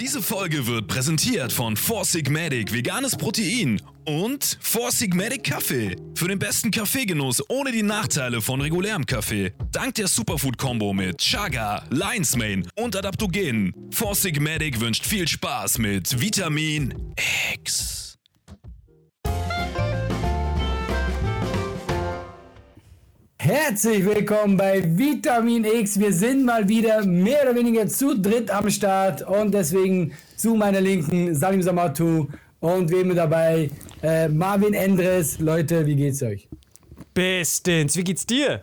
Diese Folge wird präsentiert von Four Sigmatic Veganes Protein und Four Sigmatic Kaffee. Für den besten Kaffeegenuss ohne die Nachteile von regulärem Kaffee. Dank der Superfood-Kombo mit Chaga, Lion's Mane und Adaptogenen. Four Sigmatic wünscht viel Spaß mit Vitamin X. Herzlich willkommen bei Vitamin X. Wir sind mal wieder mehr oder weniger zu dritt am Start und deswegen zu meiner Linken Salim Samatu und wem mit dabei äh, Marvin Endres. Leute, wie geht's euch? Bestens. Wie geht's dir?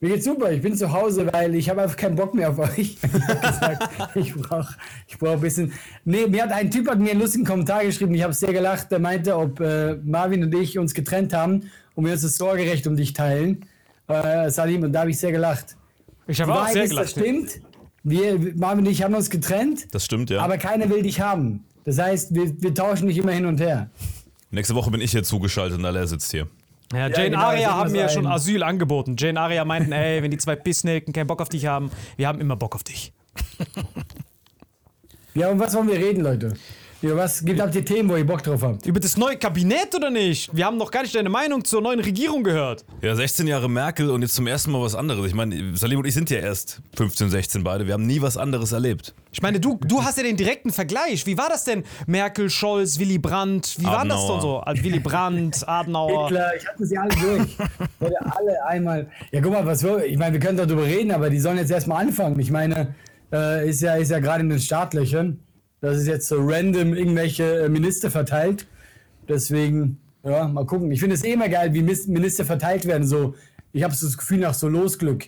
Mir geht's super. Ich bin zu Hause, weil ich habe einfach keinen Bock mehr auf euch. Ich brauche ich brauch ein bisschen. Nee, mir hat ein Typ hat mir einen lustigen Kommentar geschrieben. Ich habe sehr gelacht. Der meinte, ob äh, Marvin und ich uns getrennt haben und wir uns das Sorgerecht um dich teilen. Äh, Salim, und da habe ich sehr gelacht. Ich habe auch sehr ist, das gelacht. stimmt. Wir, Marvin und ich haben uns getrennt, Das stimmt, ja. aber keiner will dich haben. Das heißt, wir, wir tauschen dich immer hin und her. Nächste Woche bin ich hier zugeschaltet und Alain sitzt hier. Ja, Ja, Jane genau, das Aria haben mir schon Asyl angeboten. Jane Aria meinten, ey, wenn die zwei Pissnelken keinen Bock auf dich haben, wir haben immer Bock auf dich. Ja, und was wollen wir reden, Leute? Über was gibt habt ihr Themen, wo ihr Bock drauf habt? Über das neue Kabinett oder nicht? Wir haben noch gar nicht deine Meinung zur neuen Regierung gehört. Ja, 16 Jahre Merkel und jetzt zum ersten Mal was anderes. Ich meine, Salim und ich sind ja erst 15, 16 beide. Wir haben nie was anderes erlebt. Ich meine, du, du hast ja den direkten Vergleich. Wie war das denn? Merkel, Scholz, Willy Brandt, wie war das denn so? Also Willy Brandt, Adenauer. Hitler, ich hatte sie alle durch. Leute, alle einmal. Ja, guck mal, was wir, ich meine, wir können darüber reden, aber die sollen jetzt erstmal anfangen. Ich meine, äh, ist ja, ist ja gerade in den Startlöchern. Das ist jetzt so random irgendwelche äh, Minister verteilt. Deswegen, ja, mal gucken. Ich finde es eh immer geil, wie Minister verteilt werden. So, ich habe so das Gefühl nach so Losglück.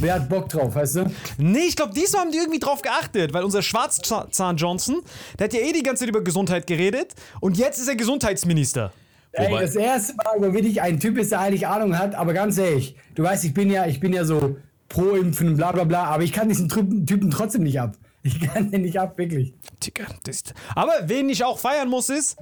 Wer hat Bock drauf, weißt du? Nee, ich glaube, diesmal haben die irgendwie drauf geachtet, weil unser Schwarzzahn Johnson, der hat ja eh die ganze Zeit über Gesundheit geredet und jetzt ist er Gesundheitsminister. Ey, das erste Mal, wo wirklich ein Typ ist, der eigentlich Ahnung hat, aber ganz ehrlich, du weißt, ich bin ja, ich bin ja so pro Impfen, bla bla bla, aber ich kann diesen Typen trotzdem nicht ab. Ich kann den nicht ab, wirklich. Digga, das, aber wen ich auch feiern muss, ist.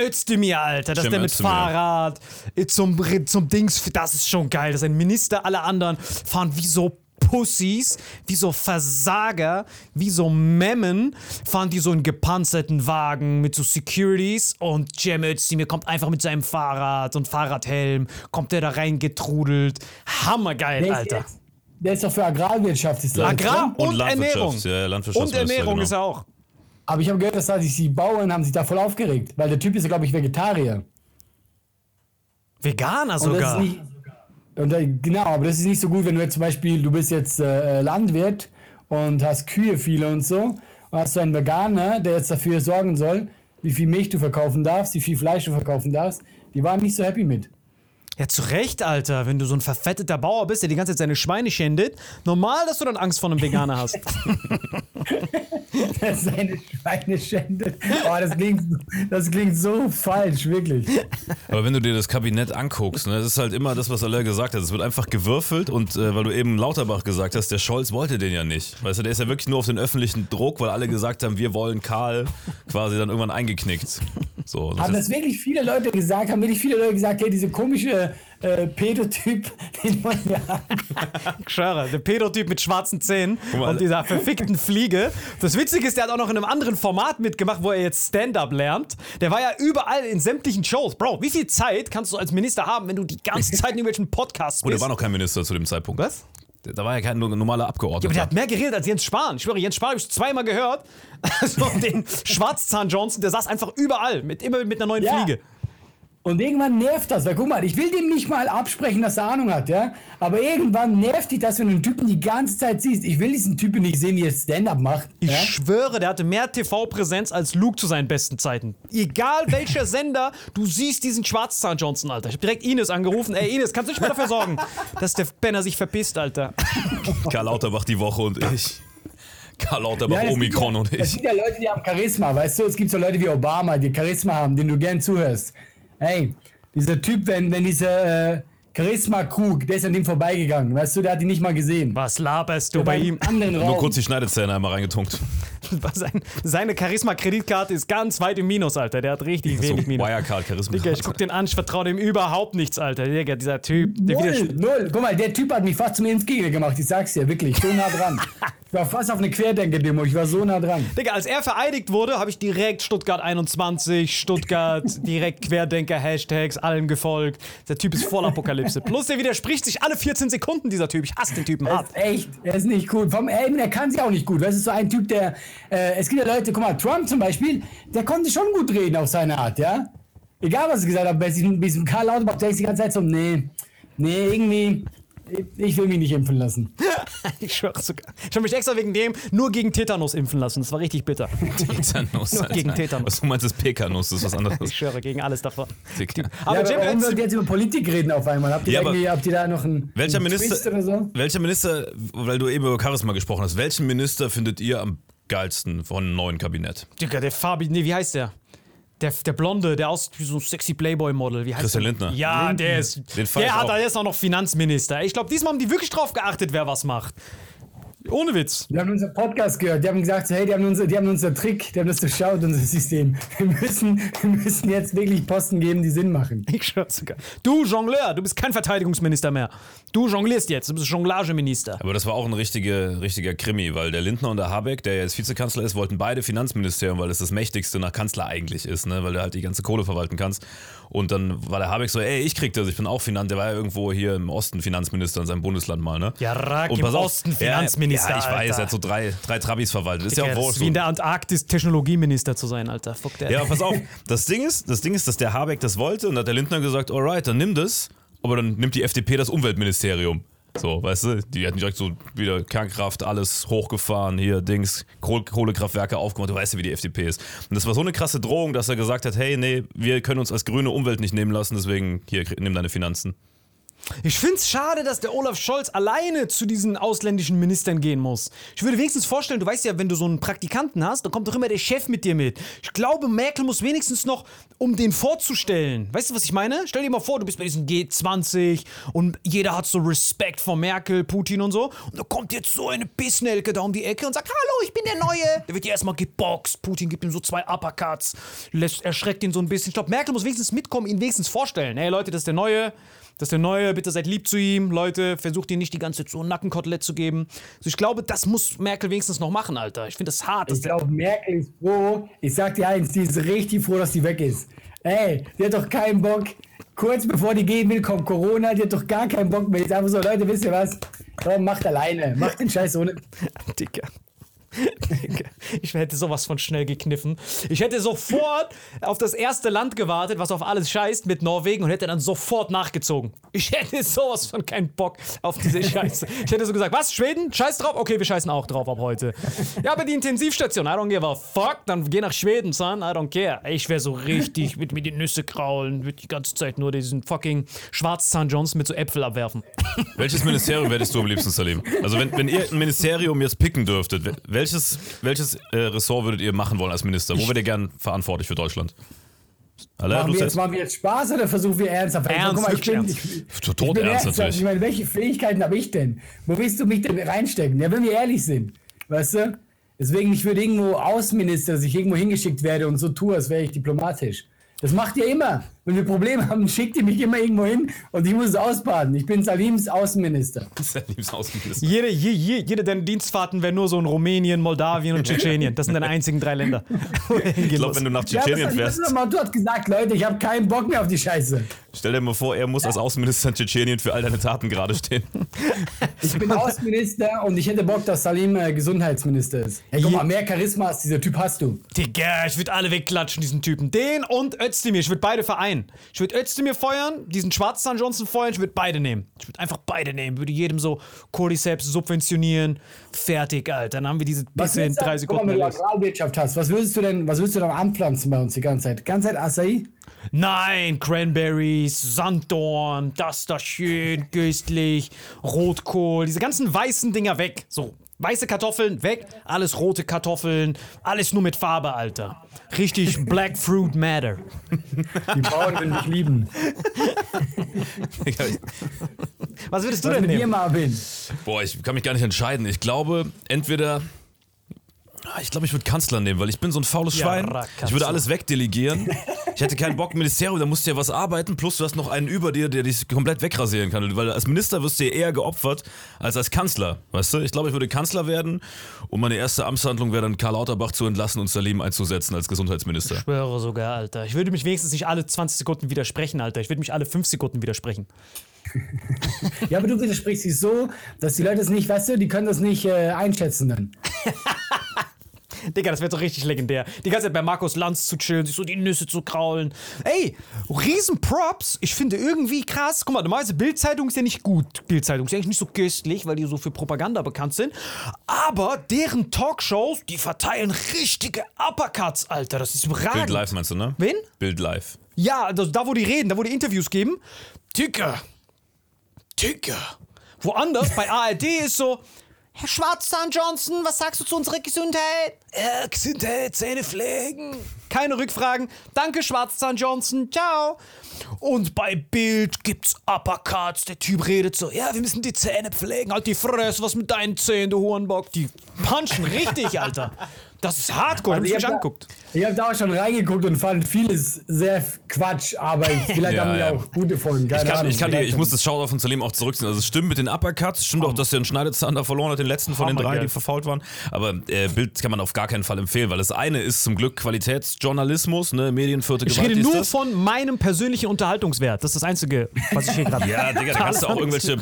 Özdemir, Alter, dass Stimmt, der mit Özdemir. Fahrrad äh, zum, zum Dings, das ist schon geil. Das ist ein Minister, alle anderen fahren wie so Pussys, wie so Versager, wie so Memmen, fahren die so in gepanzerten Wagen mit so Securities und Cem Özdemir kommt einfach mit seinem Fahrrad und Fahrradhelm, kommt der da reingetrudelt. Hammergeil, Alter. jetzt- der ist doch für Agrarwirtschaft. Ist Agrar oder? und, Und Ernährung. Landwirtschaft, ja, und Ernährung genau. ist er auch. Aber ich habe gehört, dass da sich die Bauern haben sich da voll aufgeregt, weil der Typ ist ja, glaube ich, Vegetarier. Veganer Und sogar. das ist nicht, und, äh, genau, aber das ist nicht so gut, wenn du jetzt zum Beispiel, du bist jetzt äh, Landwirt und hast Kühe viele und so, und hast du einen Veganer, der jetzt dafür sorgen soll, wie viel Milch du verkaufen darfst, wie viel Fleisch du verkaufen darfst. Die waren nicht so happy mit. Ja, zu Recht, Alter. Wenn du so ein verfetteter Bauer bist, der die ganze Zeit seine Schweine schändet, normal, dass du dann Angst vor einem Veganer hast. Seine Schweine schändet. Oh, das klingt, das klingt so falsch, wirklich. Aber wenn du dir das Kabinett anguckst, ne, das ist halt immer das, was Aller gesagt hat. Es wird einfach gewürfelt und äh, weil du eben Lauterbach gesagt hast, der Scholz wollte den ja nicht. Weißt du, der ist ja wirklich nur auf den öffentlichen Druck, weil alle gesagt haben, wir wollen Karl, quasi dann irgendwann eingeknickt. So, das Haben das wirklich viele Leute gesagt? Haben wirklich viele Leute gesagt, hey, diese komische äh, Pädotyp, den wollen wir haben? Ich schwöre, der Pedotyp mit schwarzen Zähnen mal. und dieser verfickten Fliege. Das Witzige ist, der hat auch noch in einem anderen Format mitgemacht, wo er jetzt Stand-Up lernt. Der war ja überall in sämtlichen Shows. Bro, wie viel Zeit kannst du als Minister haben, wenn du die ganze Zeit in irgendwelchen Podcasts oh, der bist? war noch kein Minister zu dem Zeitpunkt. Was? Da war ja kein nur- normaler Ja, Abgeordneter. aber der hat mehr geredet als Jens Spahn. Ich schwöre, Jens Spahn habe ich zweimal gehört. Also den Schwarzzahn Johnson, der saß einfach überall, mit, immer mit einer neuen Ja. Fliege. Und irgendwann nervt das, weil guck mal, ich will dem nicht mal absprechen, dass er Ahnung hat, ja. Aber irgendwann nervt dich das, wenn du einen Typen die ganze Zeit siehst. Ich will diesen Typen nicht sehen, wie er Stand-up macht. Ich ja? schwöre, der hatte mehr TV-Präsenz als Luke zu seinen besten Zeiten. Egal welcher Sender, du siehst diesen Schwarzzahn Johnson, Alter. Ich hab direkt Ines angerufen. Ey, Ines, kannst du nicht mal dafür sorgen, dass der Penner sich verpisst, Alter? Karl Lauterbach die Woche und ich. Karl Lauterbach, Ja, es Omikron ja, und Es ich. gibt ja Leute, die haben Charisma, weißt du? Es gibt so Leute wie Obama, die Charisma haben, denen du gern zuhörst. Hey, dieser Typ, wenn, wenn dieser äh, Charisma-Krug, der ist an dem vorbeigegangen, weißt du, der hat ihn nicht mal gesehen. Was laberst du Der bei ihm? anderen Raum. Nur kurz die Schneidezähne einmal reingetunkt. Sein, seine Charisma-Kreditkarte ist ganz weit im Minus, Alter. Der hat richtig So wenig Minus. Wirecard Charisma. Digga, ich guck den an, ich vertraue dem überhaupt nichts, Alter. Digga, dieser Typ. Der Null, null. Guck mal, der Typ hat mich fast zum Impfgegner gemacht, ich sag's dir, wirklich, so nah dran. Ich war fast auf eine Querdenker-Demo, ich war so nah dran. Digga, als er vereidigt wurde, habe ich direkt Stuttgart 21, Stuttgart, direkt Querdenker-Hashtags, allen gefolgt. Der Typ ist voll Apokalypse. Plus, der widerspricht sich alle 14 Sekunden, dieser Typ. Ich hasse den Typen hart. echt, er ist nicht gut. Vom Elben, der kann sich auch nicht gut. Das ist so ein Typ, der. Äh, es gibt ja Leute, guck mal, Trump zum Beispiel, der konnte schon gut reden auf seine Art, ja? Egal, was er gesagt hat, bei diesem Karl Lauterbach, der ist die ganze Zeit so, nee, nee, irgendwie, ich- ich will mich nicht impfen lassen. Ich schwöre sogar. Ich habe mich extra wegen dem nur gegen Tetanus impfen lassen. Das war richtig bitter. Tetanus. Nur gegen. Tetanus. Was du meinst, ist Pekanuss, das ist was Ich anderes. schwöre, gegen alles davon. Aber ja, Cem warum sollt ihr jetzt über Politik reden auf einmal? Habt ihr, Ja, irgendwie, habt ihr da noch einen, Welcher einen Twist Minister, oder so? welcher Minister, weil du eben über Charisma gesprochen hast, welchen Minister findet ihr am geilsten von einem neuen Kabinett? Digga, der Fabi, nee, wie heißt der? Der, der Blonde, der aussieht wie so ein sexy Playboy-Model. Wie heißt Christian der? Lindner. Ja, der ist. Den der hat da jetzt auch noch Finanzminister. Ich glaube, diesmal haben die wirklich drauf geachtet, wer was macht. Ohne Witz. Die haben unseren Podcast gehört, die haben gesagt, hey, die haben, unser, die haben unser Trick, die haben das durchschaut, unser System. Wir müssen, wir müssen jetzt wirklich Posten geben, die Sinn machen. Ich schwör's sogar. Du Jongleur, du bist kein Verteidigungsminister mehr. Du jonglierst jetzt, du bist Jonglageminister. Aber das war auch ein richtiger, richtiger Krimi, weil der Lindner und der Habeck, der jetzt Vizekanzler ist, wollten beide Finanzministerium, weil es das mächtigste nach Kanzler eigentlich ist, ne? weil du halt die ganze Kohle verwalten kannst. Und dann war der Habeck so, ey, ich krieg das, ich bin auch Finanz, der war ja irgendwo hier im Osten Finanzminister in seinem Bundesland mal, ne? Ja, Rack, Und im pass auf, Osten Finanzminister, Ja, ja ich weiß, Alter. er hat so drei, drei Trabis verwaltet. Ist ja Digga, auch das wurscht. wie in der Antarktis Technologieminister zu sein, Alter. Fuck der. Ja, pass auf, das Ding ist, das Ding ist, dass der Habeck das wollte und hat der Lindner gesagt, alright, dann nimm das, aber dann nimmt die FDP das Umweltministerium. So, weißt du, die hatten direkt so wieder Kernkraft, alles hochgefahren, hier Dings, Kohl Kohlekraftwerke aufgemacht, du weißt ja, wie die FDP ist. Und das war so eine krasse Drohung, dass er gesagt hat, hey, nee, wir können uns als grüne Umwelt nicht nehmen lassen, deswegen hier, nimm deine Finanzen. Ich find's schade, dass der Olaf Scholz alleine zu diesen ausländischen Ministern gehen muss. Ich würde wenigstens vorstellen, du weißt ja, wenn du so einen Praktikanten hast, dann kommt doch immer der Chef mit dir mit. Ich glaube, Merkel muss wenigstens noch, um den vorzustellen. Weißt du, was ich meine? Stell dir mal vor, du bist bei diesem G20 und jeder hat so Respekt vor Merkel, Putin und so. Und da kommt jetzt so eine Bissnelke da um die Ecke und sagt, hallo, ich bin der Neue. Der wird ja erstmal geboxt. Putin gibt ihm so zwei Uppercuts, lässt, erschreckt ihn so ein bisschen. Ich glaube, Merkel muss wenigstens mitkommen, ihn wenigstens vorstellen. Hey Leute, das ist der Neue. Das ist der Neue, bitte seid lieb zu ihm, Leute, versucht ihn nicht die ganze Zeit so ein Nackenkotelett zu geben. Also ich glaube, das muss Merkel wenigstens noch machen, Alter. Ich finde das hart. Ich glaube, Merkel ist froh. Ich sag dir eins, die ist richtig froh, dass die weg ist. Ey, die hat doch keinen Bock. Kurz bevor die gehen will, kommt Corona, die hat doch gar keinen Bock mehr. Die ist einfach so, Leute, wisst ihr was? Komm, macht alleine. Macht den Scheiß ohne. Digga. Ich hätte sowas von schnell gekniffen. Ich hätte sofort auf das erste Land gewartet, was auf alles scheißt mit Norwegen und hätte dann sofort nachgezogen. Ich hätte sowas von keinen Bock auf diese Scheiße. Ich hätte so gesagt, was, Schweden? Scheiß drauf? Okay, wir scheißen auch drauf ab heute. Ja, aber die Intensivstation, I don't give a fuck, dann geh nach Schweden, son, I don't care. Ich wäre so richtig mit mir die Nüsse kraulen, würde die ganze Zeit nur diesen fucking Schwarzzahn Johnson mit so Äpfel abwerfen. Welches Ministerium hättest du am liebsten, Salim? Also wenn, wenn ihr ein Ministerium jetzt picken dürftet, wel- welches, welches äh, Ressort würdet ihr machen wollen als Minister? Wo wärt ihr gern verantwortlich für Deutschland? Alle, Machen wir, jetzt, machen wir jetzt Spaß oder versuchen wir ernsthaft? Ernst, Guck mal, ich bin, ernst. ich, Tot ich bin ernst natürlich. Ich meine, welche Fähigkeiten habe ich denn? Wo willst du mich denn reinstecken? Ja, wenn wir ehrlich sind. Weißt du? Deswegen, ich würde irgendwo Außenminister, dass ich irgendwo hingeschickt werde und so tue, als wäre ich diplomatisch. Das macht ihr immer. Wenn wir Probleme haben, schickt ihr mich immer irgendwo hin und ich muss es ausbaden. Ich bin Salims Außenminister. Liebsten Außenminister. Jede, je, je, jede deiner Dienstfahrten wäre nur so in Rumänien, Moldawien und Tschetschenien. Das sind deine einzigen drei Länder. Ich glaube, wenn du nach Ja, Tschetschenien Salim fährst, Mautu hat gesagt, Leute, ich habe keinen Bock mehr auf die Scheiße. stell dir mal vor, er muss als Außenminister in Tschetschenien für all deine Taten gerade stehen. Ich bin Außenminister und ich hätte Bock, dass Salim äh, Gesundheitsminister ist. Hey, guck mal, mehr Charisma als dieser Typ hast du. Digga, ich würde alle wegklatschen, diesen Typen. Den und Özdemir. Ich würde beide vereinen. Ich würde Özdemir feuern, diesen Schwarzzahn Johnson feuern. Ich würde beide nehmen. Ich würde einfach beide nehmen. Würde jedem so Cordyceps subventionieren. Fertig, Alter. Dann haben wir diese Pisse in drei Sekunden wenn du. Agrarwirtschaft hast, was würdest du denn, was würdest du dann anpflanzen bei uns die ganze Zeit? Die ganze Zeit Acai? Nein, Cranberries, Sanddorn, das da schön, köstlich, Rotkohl, diese ganzen weißen Dinger weg. So, weiße Kartoffeln weg, alles rote Kartoffeln, alles nur mit Farbe, Alter. Richtig Black Fruit Matter. Die Bauern würden dich lieben. Was würdest du Was denn mit dir, nehmen? Marvin? Boah, ich kann mich gar nicht entscheiden. Ich glaube, entweder. Ah, Ich glaube, ich würde Kanzler nehmen, weil ich bin so ein faules Ja, Schwein. Kanzler. Ich würde alles wegdelegieren. Ich hätte keinen Bock, Ministerium, da musst du ja was arbeiten, plus du hast noch einen über dir, der dich komplett wegrasieren kann. Weil als Minister wirst du ja eher geopfert als als Kanzler, weißt du? Ich glaube, ich würde Kanzler werden und meine erste Amtshandlung wäre dann Karl Lauterbach zu entlassen und Salim einzusetzen als Gesundheitsminister. Ich schwöre sogar, Alter. Ich würde mich wenigstens nicht alle 20 Sekunden widersprechen, Alter. Ich würde mich alle 5 Sekunden widersprechen. Ja, aber du widersprichst dich so, dass die Leute es nicht, weißt du, die können das nicht äh, einschätzen dann. Digga, das wäre doch richtig legendär. Die ganze Zeit bei Markus Lanz zu chillen, sich so die Nüsse zu kraulen. Ey, riesen Props. Ich finde irgendwie krass. Guck mal, normalerweise Bild-Zeitung ist ja nicht gut. Bild-Zeitung ist ja eigentlich nicht so köstlich, weil die so für Propaganda bekannt sind. Aber deren Talkshows, die verteilen richtige Uppercuts, Alter. Das ist Bild überragend. live meinst du, ne? Wen? Bild live. Ja, also da wo die reden, da wo die Interviews geben. Digga. Digga. Woanders, bei ARD ist so, Herr Schwarzzahn Johnson, was sagst du zu unserer Gesundheit? Ja, Gesundheit, Zähne pflegen. Keine Rückfragen. Danke, Schwarzzahn Johnson. Ciao. Und bei Bild gibt's Uppercuts. Der Typ redet so, ja, wir müssen die Zähne pflegen. Halt die Fresse, was mit deinen Zähnen, du Hurenbock. Die punchen richtig, Alter. Das ist hardcore. Hab ich mich hab da- angeguckt. Ich habe da auch schon reingeguckt und fand vieles sehr Quatsch, aber ich, vielleicht Ja, haben wir ja. auch gute Folgen. Keine Ich, kann, Ahnung, ich, kann die, vielleicht ich muss das Shoutout von Salim auch zurückziehen. Also es stimmt mit den Uppercuts, es stimmt auch, dass der einen Schneidezahn da verloren hat, den letzten von den drei, Hammergeil. die verfault waren. Aber äh, Bild kann man auf gar keinen Fall empfehlen, weil das eine ist zum Glück Qualitätsjournalismus, ne, Medienvierte Ich Gewalt rede ist nur das. von meinem persönlichen Unterhaltungswert. Das ist das Einzige, was ich hier gerade. Ja, Digga, da kannst du auch irgendwelche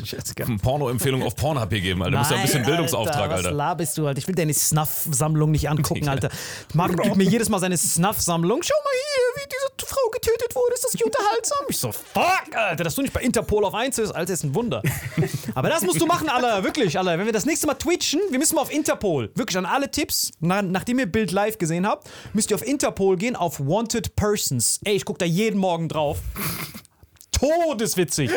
Porno-Empfehlungen auf Pornhub hier geben, Alter. Du musst ja ein bisschen Bildungsauftrag, Was Alter. laberst du, Alter? Ich will deine Snuff-Sammlung nicht angucken, Alter. Marvin gibt mir jedes Mal seine Snuff-Sammlung. Schau mal hier, wie diese Frau getötet wurde. Ist das nicht unterhaltsam? Ich so, fuck, Alter, dass du nicht bei Interpol auf 1 ist, Alter, ist ein Wunder. Aber das musst du machen, Alter, wirklich, Alter. Wenn wir das nächste Mal twitchen, wir müssen mal auf Interpol. Wirklich, an alle Tipps, na, nachdem ihr Bild live gesehen habt, müsst ihr auf Interpol gehen, auf Wanted Persons. Ey, ich guck da jeden Morgen drauf. Todeswitzig.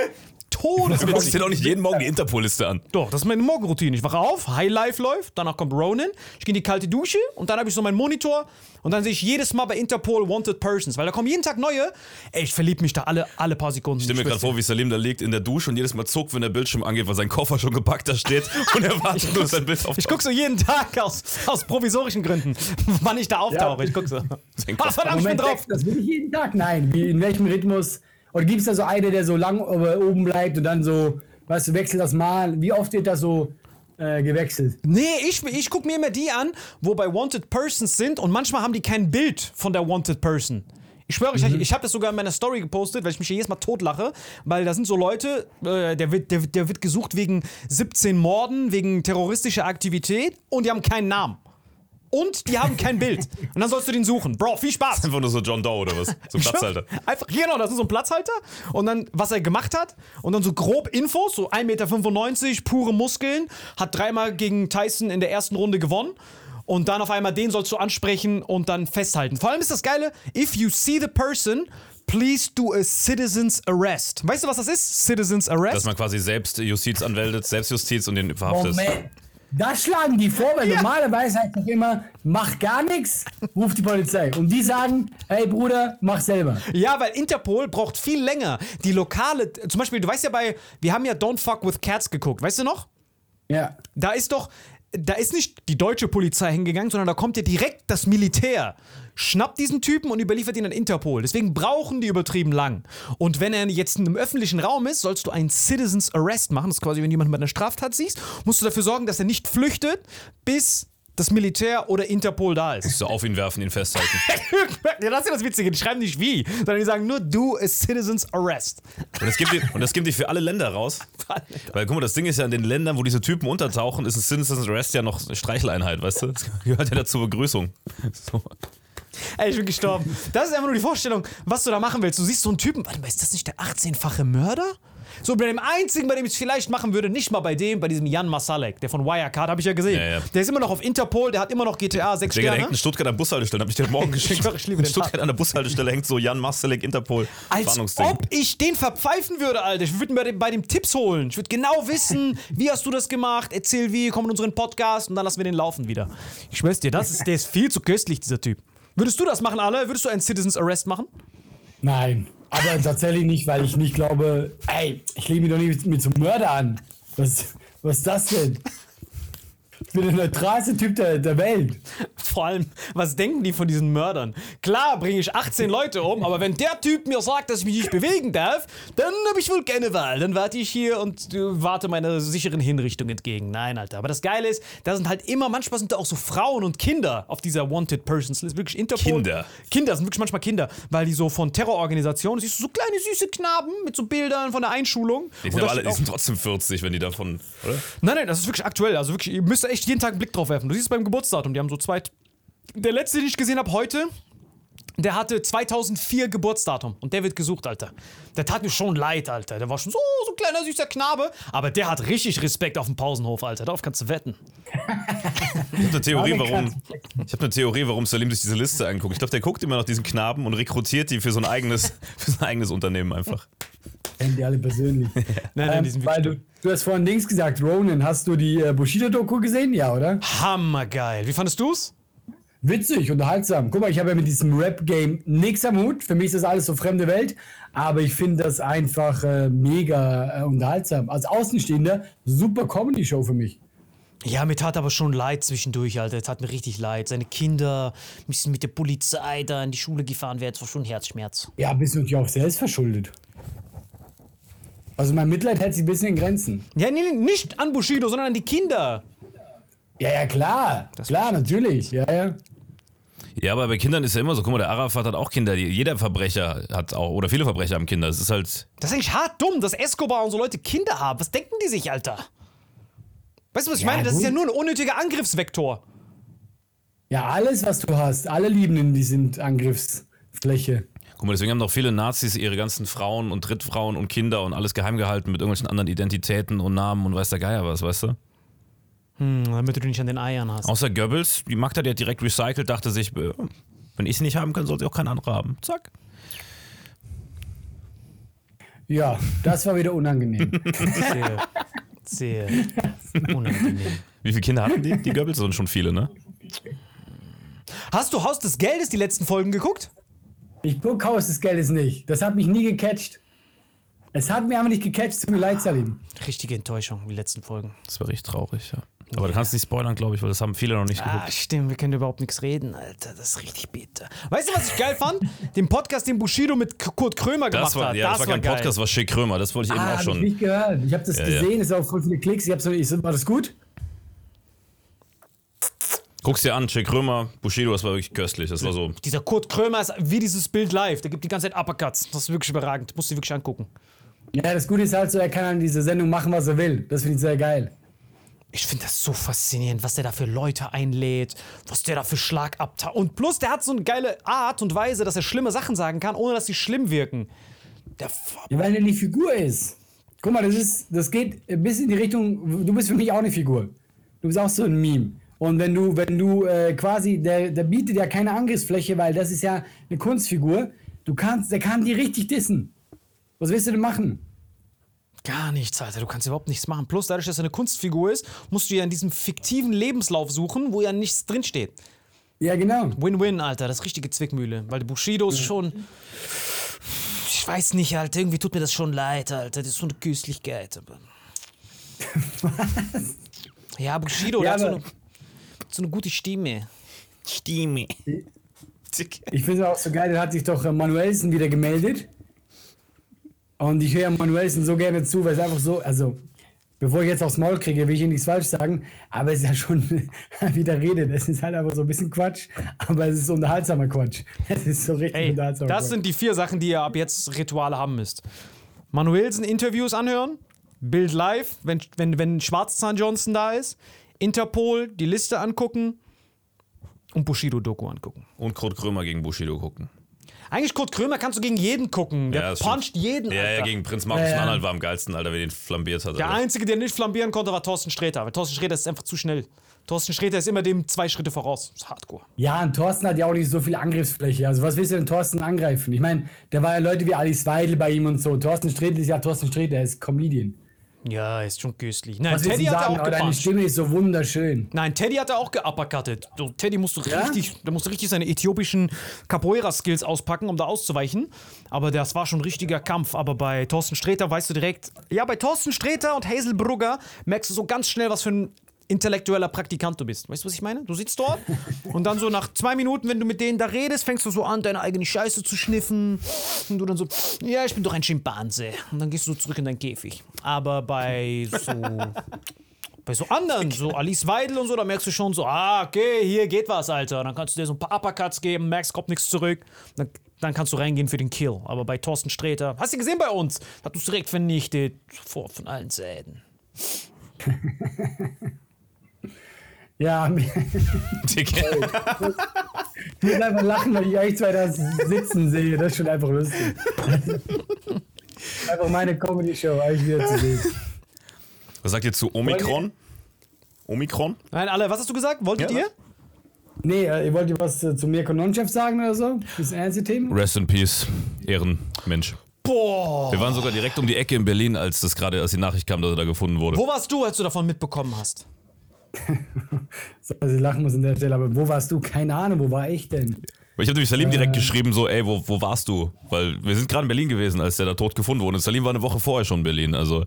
Todes. Du guckst dir doch nicht jeden Morgen die Interpol-Liste an. Doch, das ist meine Morgenroutine. Ich wache auf, High Life läuft, danach kommt Ronin, ich gehe in die kalte Dusche und dann habe ich so meinen Monitor und dann sehe ich jedes Mal bei Interpol Wanted Persons, weil da kommen jeden Tag neue. Ey, ich verliebe mich da alle, alle paar Sekunden. Ich stelle mir gerade vor, wie Salim da liegt in der Dusche und jedes Mal zuckt, wenn der Bildschirm angeht, weil sein Koffer schon gepackt da steht und er wartet nur, sein Bild auf Ich gucke so jeden Tag aus, aus provisorischen Gründen, wann ich da auftauche. Ich gucke so. Ah, verdammt, ich bin drauf. das will ich jeden Tag. Nein, wie, in welchem Rhythmus? Oder gibt es da so eine, der so lang oben bleibt und dann so, weißt du, wechselt das mal? Wie oft wird das so äh, gewechselt? Nee, ich, ich gucke mir immer die an, wo bei Wanted Persons sind und manchmal haben die kein Bild von der Wanted Person. Ich schwöre, ich, ich habe das sogar in meiner Story gepostet, weil ich mich hier jedes Mal totlache, weil da sind so Leute, äh, der, wird, der, der wird gesucht wegen 17 Morden, wegen terroristischer Aktivität und die haben keinen Namen. Und die haben kein Bild. Und dann sollst du den suchen. Bro, viel Spaß. Einfach nur so John Doe oder was? So ein Platzhalter. Einfach, genau, das ist so ein Platzhalter. Und dann, was er gemacht hat. Und dann so grob Infos, so 1,95 Meter, pure Muskeln. Hat dreimal gegen Tyson in der ersten Runde gewonnen. Und dann auf einmal den sollst du ansprechen und dann festhalten. Vor allem ist das Geile, if you see the person, please do a citizen's arrest. Weißt du, was das ist? Citizen's arrest? Dass man quasi selbst Justiz anmeldet, Selbstjustiz und den verhaftet. Moment. Das schlagen die vor, weil Ja. normalerweise heißt doch immer, mach gar nichts, ruf die Polizei. Und die sagen, hey Bruder, mach selber. Ja, weil Interpol braucht viel länger. Die lokale, zum Beispiel, du weißt ja bei, wir haben ja Don't Fuck with Cats geguckt, weißt du noch? Ja. Da ist doch, da ist nicht die deutsche Polizei hingegangen, sondern da kommt ja direkt das Militär, schnappt diesen Typen und überliefert ihn an Interpol. Deswegen brauchen die übertrieben lang. Und wenn er jetzt im öffentlichen Raum ist, sollst du einen Citizens Arrest machen. Das ist quasi, wenn jemand mit einer Straftat siehst, musst du dafür sorgen, dass er nicht flüchtet, bis das Militär oder Interpol da ist. So auf ihn werfen, ihn festhalten. ja, das ist ja das Witzige. Die schreiben nicht wie, sondern die sagen nur do a Citizens Arrest. Und das gibt die, und das gibt die für alle Länder raus. Weil guck mal, das Ding ist ja in den Ländern, wo diese Typen untertauchen, ist ein Citizens Arrest ja noch Streicheleinheit, weißt du? Das gehört ja dazu Begrüßung. So. Ey, ich bin gestorben. Das ist einfach nur die Vorstellung, was du da machen willst. Du siehst so einen Typen, warte mal, ist das nicht der 18-fache Mörder? So, bei dem einzigen, bei dem ich es vielleicht machen würde, nicht mal bei dem, bei diesem Jan Masalek, der von Wirecard, habe ich ja gesehen. Ja, ja. Der ist immer noch auf Interpol, der hat immer noch GTA 6 Digga, der Sterne. hängt in Stuttgart an der Bushaltestelle, hab ich dir Morgen geschickt. ich liebe in Stuttgart an der Bushaltestelle hängt so Jan Marcelek Interpol Als ob ich den verpfeifen würde, Alter. Ich würde mir bei dem, bei dem Tipps holen. Ich würde genau wissen, wie hast du das gemacht, erzähl wie, komm in unseren Podcast und dann lassen wir den laufen wieder. Ich schwör's dir, das ist, der ist viel zu köstlich, dieser Typ. Würdest du das machen, alle? Würdest du einen Citizens Arrest machen? Nein. Aber tatsächlich nicht, weil ich nicht glaube, ey, ich lege mich doch nicht mit, einem Mörder an. Was, was ist das denn? Ich bin der neutralste Typ der, der Welt. Vor allem, was denken die von diesen Mördern? Klar bringe ich 18 Leute um, aber wenn der Typ mir sagt, dass ich mich nicht bewegen darf, dann habe ich wohl keine Wahl. Dann warte ich hier und äh, warte meiner sicheren Hinrichtung entgegen. Nein, Alter. Aber das Geile ist, da sind halt immer, manchmal sind da auch so Frauen und Kinder auf dieser Wanted Persons List. Wirklich Interpol. Kinder? Kinder sind wirklich manchmal Kinder, weil die so von Terrororganisationen, siehst du so kleine süße Knaben mit so Bildern von der Einschulung. Die Und sind, da aber alle, die sind trotzdem 40, wenn die davon. Oder? Nein, nein, das ist wirklich aktuell. Also wirklich, ihr müsst echt jeden Tag einen Blick drauf werfen. Du siehst es beim Geburtsdatum. Die haben so zwei. Der letzte, den ich gesehen habe heute, der hatte 2004 Geburtsdatum. Und der wird gesucht, Alter. Der tat mir schon leid, Alter. Der war schon so, so ein kleiner, süßer Knabe. Aber der hat richtig Respekt auf dem Pausenhof, Alter. Darauf kannst du wetten. Ich habe eine Theorie, warum. Ich habe eine Theorie, warum Salim sich diese Liste anguckt. Ich glaube, der guckt immer nach diesen Knaben und rekrutiert die für so ein eigenes, für sein eigenes Unternehmen einfach. Kennen die alle persönlich. Nein, nein, ähm, die sind weil du, du hast vorhin Dings gesagt, Ronan, hast du die äh, Bushido-Doku gesehen? Ja, oder? Hammergeil. Wie fandest du's? Witzig, unterhaltsam. Guck mal, ich habe ja mit diesem Rap-Game nichts am Hut. Für mich ist das alles so fremde Welt. Aber ich finde das einfach äh, mega äh, unterhaltsam. Als Außenstehender, super Comedy-Show für mich. Ja, mir tat aber schon leid zwischendurch, Alter. Es tat mir richtig leid. Seine Kinder müssen mit der Polizei da in die Schule gefahren werden. Es war schon Herzschmerz. Ja, bist du natürlich auch selbst verschuldet. Also mein Mitleid hält sich ein bisschen in Grenzen. Ja, nee, nee, nicht an Bushido, sondern an die Kinder. Ja, ja, klar. klar, natürlich. Ja, ja. Ja, aber bei Kindern ist ja immer so. Guck mal, der Arafat hat auch Kinder. Jeder Verbrecher hat auch, oder viele Verbrecher haben Kinder. Es ist halt. Das ist eigentlich hart dumm, dass Escobar und so Leute Kinder haben. Was denken die sich, Alter? Weißt du, was ich Ja, meine? Das ist gut. ja nur ein unnötiger Angriffsvektor. Ja, alles, was du hast, alle Liebenden, die sind Angriffsfläche. Guck mal, deswegen haben doch viele Nazis ihre ganzen Frauen und Drittfrauen und Kinder und alles geheim gehalten mit irgendwelchen anderen Identitäten und Namen und weiß der Geier was, weißt du? Hm, damit du nicht an den Eiern hast. Außer Goebbels, die Magda, die hat direkt recycelt, dachte sich, äh, wenn ich sie nicht haben kann, soll sie auch kein anderer haben. Zack. Ja, das war wieder unangenehm. Sehr, sehr unangenehm. Wie viele Kinder hatten die? Die Goebbels sind schon viele, ne? Hast du Haus des Geldes die letzten Folgen geguckt? Ich guck Haus des Geldes nicht. Das hat mich nie gecatcht. Es hat mir einfach nicht gecatcht, tut mir leid, Salim. Richtige Enttäuschung, die letzten Folgen. Das war richtig traurig, ja. Aber du kannst nicht spoilern, glaube ich, weil das haben viele noch nicht Ah, geguckt. stimmt, wir können überhaupt nichts reden, Alter. Das ist richtig bitter. Weißt du, was ich geil fand? Den Podcast, den Bushido mit K- Kurt Krömer gemacht Das war, hat. ja, das war kein geil. Podcast, das war Schick Krömer. Das wollte ich eben Ah, auch hab ich schon. nicht gehört. Ich habe das Ja, ja. gesehen, es sind auch voll viele Klicks. Ich hab so, ich, war das gut? Guck's dir an, Schick Krömer, Bushido, das war wirklich köstlich. Das war so. Dieser Kurt Krömer ist wie dieses Bild live. Der gibt die ganze Zeit Uppercuts. Das ist wirklich überragend. Musst du dir wirklich angucken. Ja, das Gute ist halt so, er kann an diese Sendung machen, was er will. Das finde ich sehr geil. Ich finde das so faszinierend, was der da für Leute einlädt, was der da für Schlagabtausch. Und plus, der hat so eine geile Art und Weise, dass er schlimme Sachen sagen kann, ohne dass sie schlimm wirken. Der F- Ja, weil er die Figur ist. Guck mal, das ist, das geht bis in die Richtung, du bist für mich auch eine Figur. Du bist auch so ein Meme. Und wenn du, wenn du äh, quasi, der, der bietet ja keine Angriffsfläche, weil das ist ja eine Kunstfigur. Du kannst, der kann die richtig dissen. Was willst du denn machen? Gar nichts, Alter. Du kannst überhaupt nichts machen. Plus, dadurch, dass er eine Kunstfigur ist, musst du ja in diesem fiktiven Lebenslauf suchen, wo ja nichts drinsteht. Ja, genau. Win-win, Alter. Das ist richtige Zwickmühle. Weil Bushido ist schon. Ich weiß nicht, Alter. Irgendwie tut mir das schon leid, Alter. Das ist so eine Köstlichkeit. Aber. Ja, Bushido, der Ja, hat so eine, so eine gute Stimme. Stimme. Ich finde es auch so geil, da hat sich doch äh, Manuelsen wieder gemeldet. Und ich höre Manuelsen so gerne zu, weil es einfach so, also, bevor ich jetzt aufs Maul kriege, will ich Ihnen nichts falsch sagen, aber es ist ja schon, wie der redet, es ist halt einfach so ein bisschen Quatsch, aber es ist unterhaltsamer Quatsch. Es ist so richtig Ey, unterhaltsamer das Quatsch. sind die vier Sachen, die ihr ab jetzt Rituale haben müsst. Manuelsen Interviews anhören, Bild live, wenn, wenn, wenn Schwarzzahn Johnson da ist, Interpol die Liste angucken und Bushido-Doku angucken. Und Kurt Krömer gegen Bushido gucken. Eigentlich Kurt Krömer kannst du gegen jeden gucken. Der Ja, puncht stimmt. jeden. Ja, ja, Alter. gegen Prinz Markus Ja, ja. Anhalt war am geilsten, Alter, wer den flambiert hat. Der Alter. Einzige, der nicht flambieren konnte, war Thorsten Sträter. Weil Thorsten Sträter ist einfach zu schnell. Thorsten Sträter ist immer dem zwei Schritte voraus. Das ist Hardcore. Ja, und Thorsten hat ja auch nicht so viel Angriffsfläche. Also, was willst du denn Thorsten angreifen? Ich meine, da war ja Leute wie Alice Weidel bei ihm und so. Thorsten Sträter ist ja Thorsten Sträter, er ist Comedian. Ja, ist schon köstlich. Nein, Was Teddy hat sagen? auch Aber deine. Stimme ist so wunderschön. Nein, Teddy hat er auch geuppercuttet. Du, Teddy musst du Ja? richtig, der musste richtig seine äthiopischen Capoeira-Skills auspacken, um da auszuweichen. Aber das war schon ein richtiger Kampf. Aber bei Thorsten Sträter weißt du direkt, ja, bei Thorsten Sträter und Hazel Brugger merkst du so ganz schnell, was für ein intellektueller Praktikant du bist. Weißt du, was ich meine? Du sitzt dort und dann so nach zwei Minuten, wenn du mit denen da redest, fängst du so an, deine eigene Scheiße zu schniffen. Und du dann so, ja, ich bin doch ein Schimpanse. Und dann gehst du zurück in deinen Käfig. Aber bei so bei so anderen, so Alice Weidel und so, da merkst du schon so, ah, okay, hier geht was, Alter. Dann kannst du dir so ein paar Uppercuts geben, merkst, kommt nichts zurück. Dann, dann kannst du reingehen für den Kill. Aber bei Thorsten Sträter, hast du gesehen bei uns? Hat uns direkt vernichtet. Sofort von allen Seiten. Ja, mir Digga. Ich muss einfach lachen, weil ich euch zwei da sitzen sehe. Das ist schon einfach lustig. einfach meine Comedy-Show, euch wieder zu sehen. Was sagt ihr zu Omikron? Omikron? Nein, alle, was hast du gesagt? Wolltet Ja, ihr? was? Nee, äh, ihr wollt ihr was äh, zu Mirko Nonchef sagen oder so? Das ernste Thema? Rest in Peace, Ehrenmensch. Boah. Wir waren sogar direkt um die Ecke in Berlin, als das gerade, als die Nachricht kam, dass er da gefunden wurde. Wo warst du, als du davon mitbekommen hast? So, dass ich lachen muss an der Stelle, aber wo warst du? Keine Ahnung, wo war ich denn? Weil ich habe nämlich Salim direkt geschrieben, so, ey, wo, wo warst du? Weil wir sind gerade in Berlin gewesen, als der da tot gefunden wurde. Salim war eine Woche vorher schon in Berlin. Also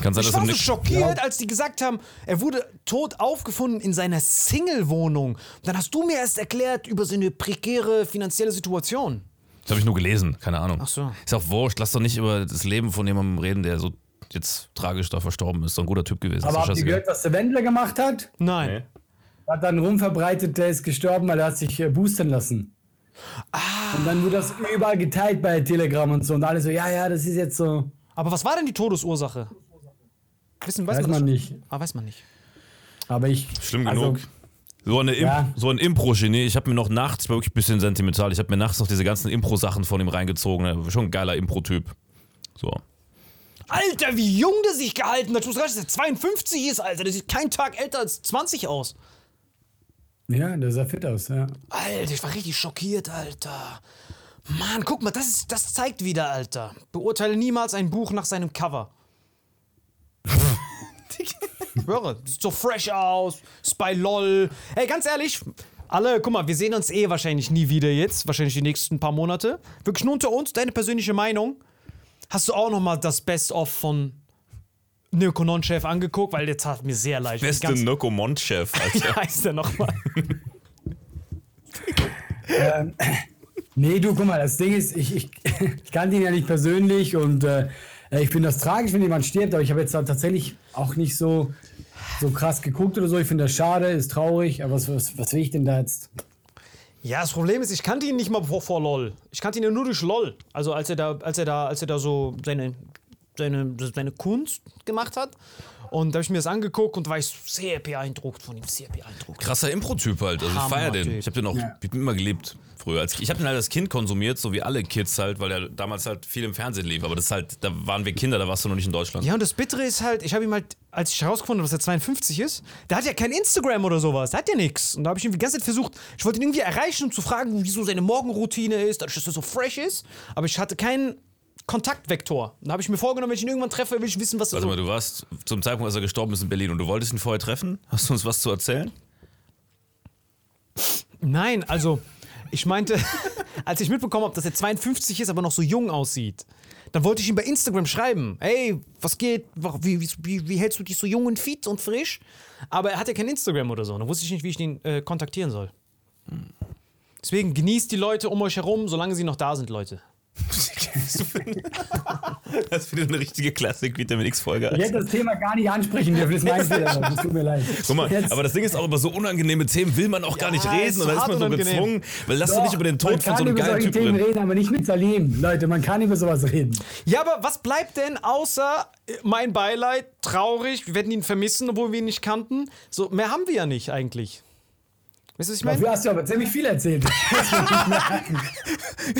kann sein, Ich dass war so schockiert, als die gesagt haben, er wurde tot aufgefunden in seiner Single-Wohnung. Dann hast du mir erst erklärt über seine prekäre finanzielle Situation. Das habe ich nur gelesen, keine Ahnung. Ach so. Ist auch wurscht, lass doch nicht über das Leben von jemandem reden, der so jetzt tragisch da verstorben ist. So ein guter Typ gewesen. Aber ist habt ihr gehört, was der Wendler gemacht hat? Nein. Nee. Hat dann rumverbreitet, der ist gestorben, weil er hat sich äh, boostern lassen. Und dann wurde das überall geteilt bei Telegram und so. Und alle so, ja, ja, das ist jetzt so. Aber was war denn die Todesursache? Wissen, weiß, Weiß man, man nicht. Ah, weiß man nicht. Aber ich. Schlimm also, genug. So, eine Im Ja. so ein Impro-Genie. Ich habe mir noch nachts, ich war wirklich ein bisschen sentimental, ich habe mir nachts noch diese ganzen Impro-Sachen von ihm reingezogen. Schon ein geiler Impro-Typ. So. Alter, wie jung der sich gehalten hat. Du sagst, dass er 52 ist, Alter. Der sieht keinen Tag älter als 20 aus. Ja, der sah fit aus, ja. Alter, ich war richtig schockiert, Alter. Mann, guck mal, das, ist, das zeigt wieder, Alter. Beurteile niemals ein Buch nach seinem Cover. Ich schwöre, sieht so fresh aus, bei LOL. Ey, ganz ehrlich, alle, guck mal, wir sehen uns eh wahrscheinlich nie wieder jetzt, wahrscheinlich die nächsten paar Monate. Wirklich nur unter uns, deine persönliche Meinung. Hast du auch noch mal das Best-of von Neokonon-Chef angeguckt? Weil jetzt hat mir sehr leid. Beste ganzen- Nokomont-Chef, Wie Alter. heißt der nochmal? Nee, du, guck mal, das Ding ist, ich, ich, ich kannte ihn ja nicht persönlich und äh, ich finde das tragisch, wenn jemand stirbt, aber ich habe jetzt da tatsächlich auch nicht so, so krass geguckt oder so. Ich finde das schade, ist traurig, aber was, was, was will ich denn da jetzt? Ja, das Problem ist, ich kannte ihn nicht mal vor, vor LOL. Ich kannte ihn ja nur durch LOL. Also als er da, als er da, als er da so seine, seine, seine Kunst gemacht hat. Und da habe ich mir das angeguckt und war ich sehr beeindruckt von ihm, sehr beeindruckt. Krasser Impro-Typ halt. Also ich Hammer, feier den. Typ. Ich hab den auch Ja. ich hab ihn immer geliebt früher. Als, ich habe den halt als Kind konsumiert, so wie alle Kids halt, weil er damals halt viel im Fernsehen lief. Aber das ist halt, da waren wir Kinder, da warst du noch nicht in Deutschland. Ja, und das Bittere ist halt, ich habe ihm halt, als ich herausgefunden habe, dass er 52 ist, der hat ja kein Instagram oder sowas, der hat ja nichts. Und da habe ich ihn die ganze Zeit versucht, ich wollte ihn irgendwie erreichen, um zu fragen, wieso seine Morgenroutine ist, dass er so fresh ist. Aber ich hatte keinen Kontaktvektor. Da habe ich mir vorgenommen, wenn ich ihn irgendwann treffe, will ich wissen, was er Warte so... mal, du warst zum Zeitpunkt, als er gestorben ist in Berlin und du wolltest ihn vorher treffen? Hast du uns was zu erzählen? Nein, also ich meinte, als ich mitbekommen habe, dass er 52 ist, aber noch so jung aussieht, dann wollte ich ihm bei Instagram schreiben, hey, was geht, wie, wie, wie, hältst du dich so jung und fit und frisch? Aber er hat ja kein Instagram oder so, da wusste ich nicht, wie ich ihn äh, kontaktieren soll. Deswegen genießt die Leute um euch herum, solange sie noch da sind, Leute. Das ist wieder eine richtige Klassik Vitamin X-Folge. Ich hätte das Thema gar nicht ansprechen dürfen, das ist mein Fehler, das tut mir leid. Guck mal, Jetzt- aber das Ding ist auch über so unangenehme Themen will man auch gar nicht reden und dann ist man so unangenehm. gezwungen, weil lass Doch, nicht über den man Tod von kann so einem über geilen solche Typen Themen reden. reden, aber nicht mit Salim. Leute, man kann über sowas reden. Ja, aber was bleibt denn außer äh, mein Beileid, traurig, wir werden ihn vermissen, obwohl wir ihn nicht kannten? So, mehr haben wir ja nicht eigentlich. Weißt du, was ich meine? Hast du aber ziemlich viel erzählt.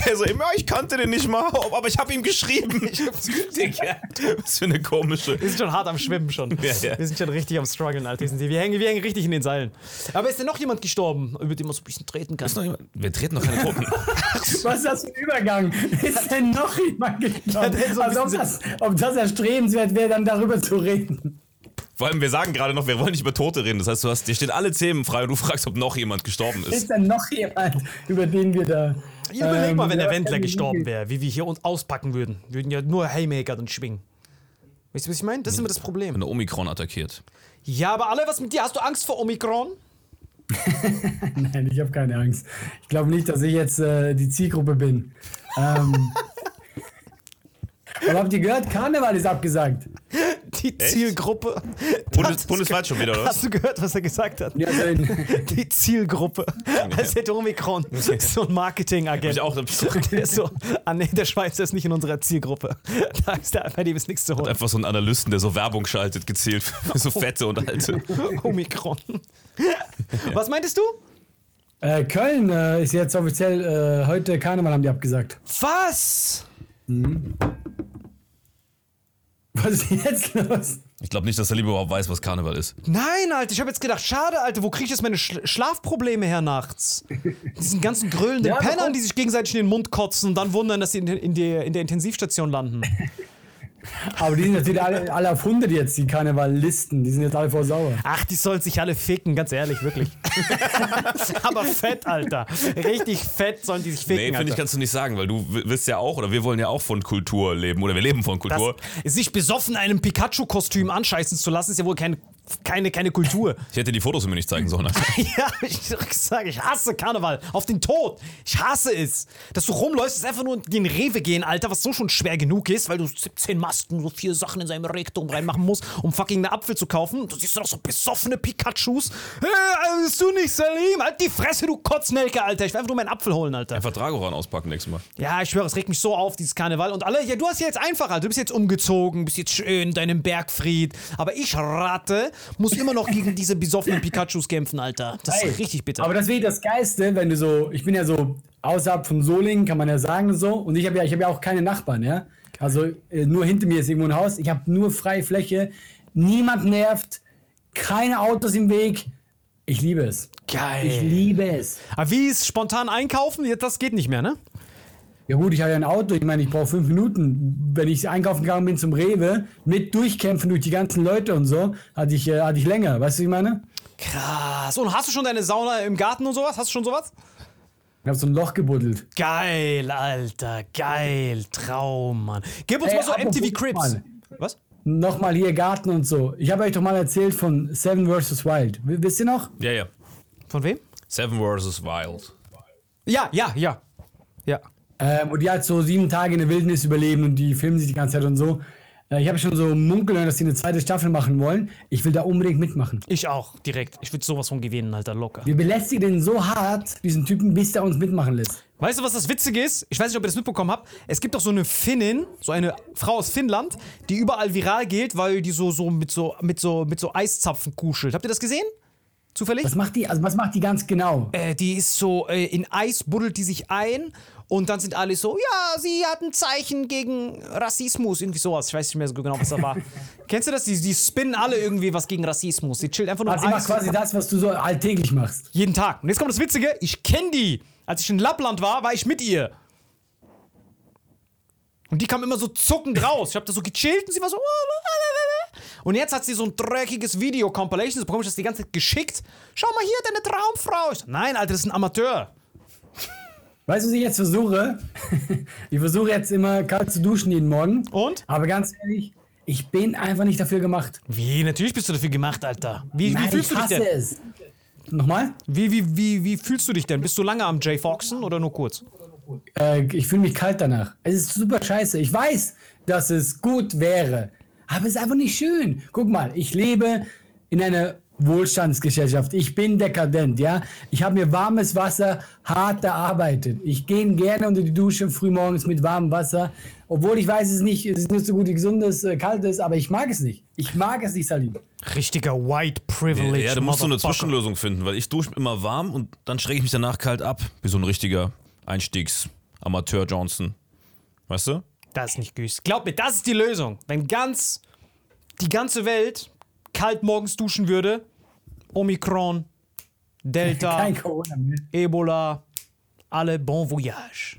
Also immer, ich kannte den nicht mal, aber ich habe ihm geschrieben. Digga, was für eine komische. Wir sind schon hart am Schwimmen schon. Ja, ja. Wir sind schon richtig am struggeln, Alter. Wir, sind- wir, hängen, wir hängen richtig in den Seilen. Aber ist denn noch jemand gestorben, über den man so ein bisschen treten kann? Ist noch jemand? Wir treten noch keine Toten. Was ist das für ein Übergang? Ist denn noch jemand gestorben? ist so also, ob, das, ob das erstrebenswert wäre, dann darüber zu reden. Vor allem, wir sagen gerade noch, wir wollen nicht über Tote reden. Das heißt, du hast, dir stehen alle Themen frei und du fragst, ob noch jemand gestorben ist. Ist denn noch jemand, über den wir da. Ich überleg ähm, mal, wenn der ja, Wendler ähm, gestorben wäre, wie wir hier uns auspacken würden. Wir würden ja nur Haymaker dann schwingen. Weißt du, was ich meine? Das ist immer das Problem. Wenn der Omikron attackiert. Ja, aber alle, was mit dir? Hast du Angst vor Omikron? Nein, ich habe keine Angst. Ich glaube nicht, dass ich jetzt äh, die Zielgruppe bin. Ähm, aber habt ihr gehört, Karneval ist abgesagt. Die Zielgruppe. Bundes, bundesweit schon wieder, oder was? Hast du gehört, was er gesagt hat? Ja, also in, Die Zielgruppe. Als hätte Omikron so ein Marketingagent. Ich auch. Der ist so, ah nee, der Schweizer ist nicht in unserer Zielgruppe. Da ist der, bei dem ist nichts zu holen. Einfach so ein Analysten, der so Werbung schaltet, gezielt für so fette und alte. Omikron. Was meintest du? äh, Köln äh, ist jetzt offiziell, äh, heute Karneval haben die abgesagt. Was? Was ist jetzt los? Ich glaube nicht, dass der Liebe überhaupt weiß, was Karneval ist. Nein, Alter, ich habe jetzt gedacht, schade, Alter, wo kriege ich jetzt meine Sch Schlafprobleme her nachts? Diesen ganzen gröhlenden Ja, Pennern, die sich gegenseitig in den Mund kotzen und dann wundern, dass sie in, in, der, in der Intensivstation landen. Aber die sind jetzt wieder alle, alle auf 100 jetzt, die Karnevalisten. Die sind jetzt alle voll sauer. Ach, die sollen sich alle ficken, ganz ehrlich, wirklich. Aber fett, Alter. Richtig fett sollen die sich ficken, Nee, finde ich, kannst du nicht sagen, weil du w- willst ja auch, oder wir wollen ja auch von Kultur leben, oder wir leben von Das, Kultur. sich besoffen einem Pikachu-Kostüm anscheißen zu lassen, ist ja wohl keine, keine, keine Kultur. Ich hätte die Fotos mir nicht zeigen sollen. Alter. Ja, ich sage, ich hasse Karneval. Auf den Tod. Ich hasse es. Dass du rumläufst, ist einfach nur in den Rewe gehen, Alter, was so schon schwer genug ist, weil du 17 Masken, so vier Sachen in seinem Rektum reinmachen musst, um fucking einen Apfel zu kaufen. Du siehst doch so besoffene Pikachus. Hey, bist du nicht Salim? Halt die Fresse, du Kotznelke, Alter. Ich will einfach nur meinen Apfel holen, Alter. Einfach Dragoran auspacken nächstes Mal. Ja, ich schwöre, es regt mich so auf, dieses Karneval. Und alle, ja, du hast ja jetzt einfacher. Du bist jetzt umgezogen, bist jetzt schön in deinem Bergfried. Aber ich, Ratte, muss immer noch gegen diese besoffenen Pikachus kämpfen, Alter. Das Ey, ist richtig bitter. Aber das wäre das Geiste, wenn du so, ich bin ja so außerhalb von Solingen, kann man ja sagen so. Und ich habe ja, ich habe ja auch keine Nachbarn, ja. Also äh, nur hinter mir ist irgendwo ein Haus. Ich habe nur freie Fläche. Niemand nervt. Keine Autos im Weg. Ich liebe es. Geil. Ich liebe es. Aber wie ist spontan einkaufen? Das geht nicht mehr, ne? Ja gut, ich habe ja ein Auto, ich meine, ich brauche fünf Minuten. Wenn ich einkaufen gegangen bin zum Rewe, mit durchkämpfen durch die ganzen Leute und so, hatte ich, äh, hatte ich länger. Weißt du, wie ich meine? Krass. Und hast du schon deine Sauna im Garten und sowas? Hast du schon sowas? Ich habe so ein Loch gebuddelt. Geil, Alter. Geil. Traum, Mann. Gib uns Ey, mal so MTV Crips. mal. Was? Nochmal hier Garten und so. Ich habe euch doch mal erzählt von Seven vs. Wild. W- Wisst ihr noch? Ja, ja. Von wem? Seven vs. Wild. Ja, ja, ja. Ja. Ähm, und die halt so sieben Tage in der Wildnis überleben und die filmen sich die ganze Zeit und so. Äh, ich habe schon so munkeln, dass die eine zweite Staffel machen wollen. Ich will da unbedingt mitmachen. Ich auch, direkt. Ich würde sowas von gewinnen, Alter, locker. Wir belästigen den so hart, diesen Typen, bis der uns mitmachen lässt. Weißt du, was das Witzige ist? Ich weiß nicht, ob ihr das mitbekommen habt. Es gibt doch so eine Finnin, so eine Frau aus Finnland, die überall viral geht, weil die so, so mit so mit so mit so Eiszapfen kuschelt. Habt ihr das gesehen? Zufällig? Was macht die? Also was macht die ganz genau? Äh, die ist so, äh, in Eis buddelt die sich ein und dann sind alle so, ja, sie hat ein Zeichen gegen Rassismus, irgendwie sowas. Ich weiß nicht mehr so genau, was da war. Kennst du das? Die, die spinnen alle irgendwie was gegen Rassismus. Die chillt einfach nur Also sie macht quasi das, was du so alltäglich machst. Jeden Tag. Und jetzt kommt das Witzige, ich kenne die. Als ich in Lappland war, war ich mit ihr. Und die kam immer so zuckend raus. Ich hab da so gechillt und sie war so. Und jetzt hat sie so ein dreckiges Video-Compilation. Das bekomme ich das die ganze Zeit geschickt. Schau mal hier, deine Traumfrau. Ich so, Nein, Alter, das ist ein Amateur. Weißt du, was ich jetzt versuche? ich versuche jetzt immer kalt zu duschen jeden Morgen. Und? Aber ganz ehrlich, ich bin einfach nicht dafür gemacht. Wie? Natürlich bist du dafür gemacht, Alter. Wie, wie Nein, fühlst ich du dich hasse denn? es. Nochmal? Wie, wie, wie, wie fühlst du dich denn? Bist du lange am Jay Foxen oder nur kurz? Äh, ich fühle mich kalt danach. Es ist super scheiße. Ich weiß, dass es gut wäre. Aber es ist einfach nicht schön. Guck mal, ich lebe in einer Wohlstandsgesellschaft. Ich bin dekadent, ja. Ich habe mir warmes Wasser hart erarbeitet. Ich gehe gerne unter die Dusche frühmorgens mit warmem Wasser. Obwohl ich weiß, es ist nicht, es ist nicht so gut wie gesundes, äh, kaltes, aber ich mag es nicht. Ich mag es nicht, Salim. Richtiger White Privilege. Ja, du musst so eine. Zwischenlösung finden, weil ich dusche immer warm und dann schräge ich mich danach kalt ab. Wie so ein richtiger Einstiegs-Amateur-Johnson. Weißt du? Das ist nicht güst. Glaub mir, das ist die Lösung. Wenn ganz die ganze Welt kalt morgens duschen würde, Omikron, Delta, Kein Corona mehr. Ebola, alle bon voyage.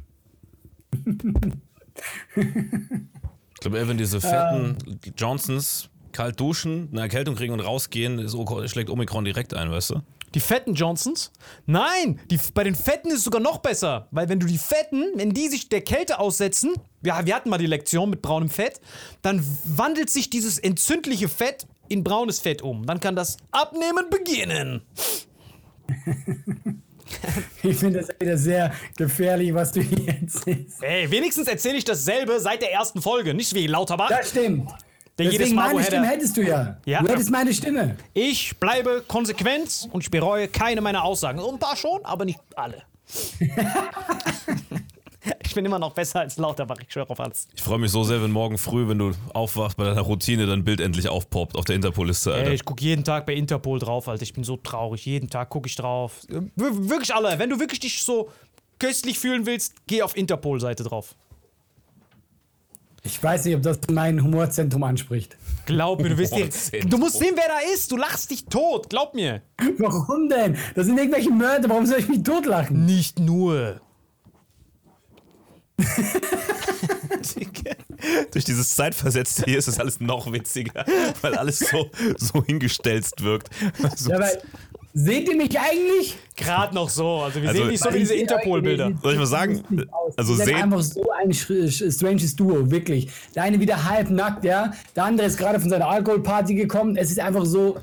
Ich glaube, wenn diese fetten Johnsons kalt duschen, eine Erkältung kriegen und rausgehen, ist, schlägt Omikron direkt ein, weißt du? Die fetten Johnsons? Nein, die, bei den Fetten ist es sogar noch besser. Weil wenn du die Fetten, wenn die sich der Kälte aussetzen, ja, wir hatten mal die Lektion mit braunem Fett, dann wandelt sich dieses entzündliche Fett in braunes Fett um. Dann kann das Abnehmen beginnen. Ich finde das wieder sehr gefährlich, was du hier erzählst. Ey, wenigstens erzähle ich dasselbe seit der ersten Folge. Nicht wie Lauterbach. Das stimmt. Der Deswegen Mal, meine Stimme hättest du ja. Ja. Du hättest meine Stimme. Ich bleibe konsequent und ich bereue keine meiner Aussagen. So Ein paar schon, aber nicht alle. ich bin immer noch besser als Lauterbach, ich schwöre auf alles. Ich freue mich so sehr, wenn morgen früh, wenn du aufwachst, bei deiner Routine dein Bild endlich aufpoppt auf der Interpol-Liste, Alter. Ey, ich gucke jeden Tag bei Interpol drauf, Alter. Ich bin so traurig. Jeden Tag gucke ich drauf. Wir- Wirklich alle. Wenn du wirklich dich so köstlich fühlen willst, geh auf Interpol-Seite drauf. Ich weiß nicht, ob das mein Humorzentrum anspricht. Glaub mir, du wirst dir. Du musst sehen, wer da ist. Du lachst dich tot. Glaub mir. Warum denn? Das sind irgendwelche Mörder. Warum soll ich mich totlachen? Nicht nur. Durch dieses Zeitversetzte hier ist es alles noch witziger, weil alles so, so hingestelzt wirkt. Also, Ja, seht ihr mich eigentlich? Gerade noch so. Also wir Also- sehen nicht so wie diese Interpol-Bilder. Soll ich mal sagen? Also sehen. einfach so ein stranges Duo, wirklich. Der eine wieder halb nackt, ja. Der andere ist gerade von seiner Alkoholparty gekommen. Es ist einfach so,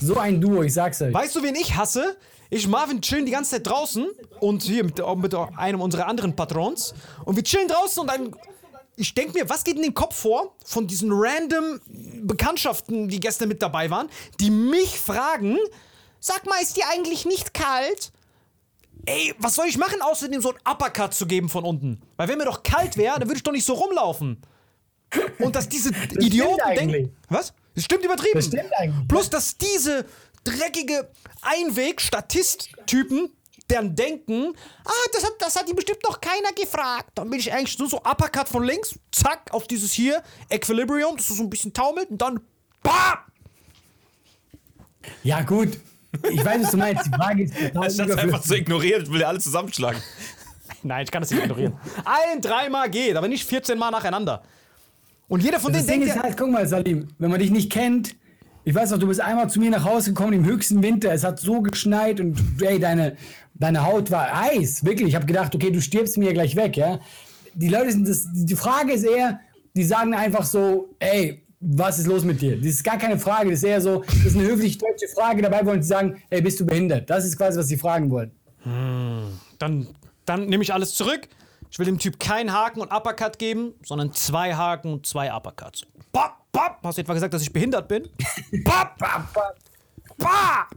so ein Duo, ich sag's euch. Weißt du, wen ich hasse? Ich Marvin chillen die ganze Zeit draußen und hier mit, mit einem unserer anderen Patrons. Und wir chillen draußen und dann. Ich denke mir, was geht in den Kopf vor von diesen random Bekanntschaften, die gestern mit dabei waren, die mich fragen: Sag mal, ist dir eigentlich nicht kalt? Ey, was soll ich machen, außer dem so einen Uppercut zu geben von unten? Weil wenn mir doch kalt wäre, dann würde ich doch nicht so rumlaufen. Und dass diese Idioten eigentlich. denken. Was? Das stimmt übertrieben. Das stimmt eigentlich. Plus, dass diese dreckige Einweg-Statist-Typen dann denken, ah, das hat, das hat ihn bestimmt noch keiner gefragt. Dann bin ich eigentlich nur so Uppercut von links, zack, auf dieses hier, Equilibrium, dass du so ein bisschen taumelt und dann, bam! Ja, gut. Ich weiß, was du meinst. Die Frage ist total es einfach zu ignorieren, will er alle zusammenschlagen. Nein, ich kann das nicht ignorieren. Ein, dreimal geht, aber nicht 14 Mal nacheinander. Und jeder von Das denen Ding denkt ist ja, halt, guck mal, Salim, wenn man dich nicht kennt, ich weiß noch, du bist einmal zu mir nach Hause gekommen im höchsten Winter, es hat so geschneit und ey, deine, deine Haut war Eis, wirklich. Ich habe gedacht, okay, du stirbst mir gleich weg, ja. Die Leute sind das, die Frage ist eher, die sagen einfach so, ey, was ist los mit dir? Das ist gar keine Frage, das ist eher so, das ist eine höflich deutsche Frage, dabei wollen sie sagen, ey, bist du behindert? Das ist quasi, was sie fragen wollen. dann, dann nehme ich alles zurück. Ich will dem Typ keinen Haken und Uppercut geben, sondern zwei Haken und zwei Uppercuts. Bap, bap. Hast du etwa gesagt, dass ich behindert bin? bap, bap, bap, bap.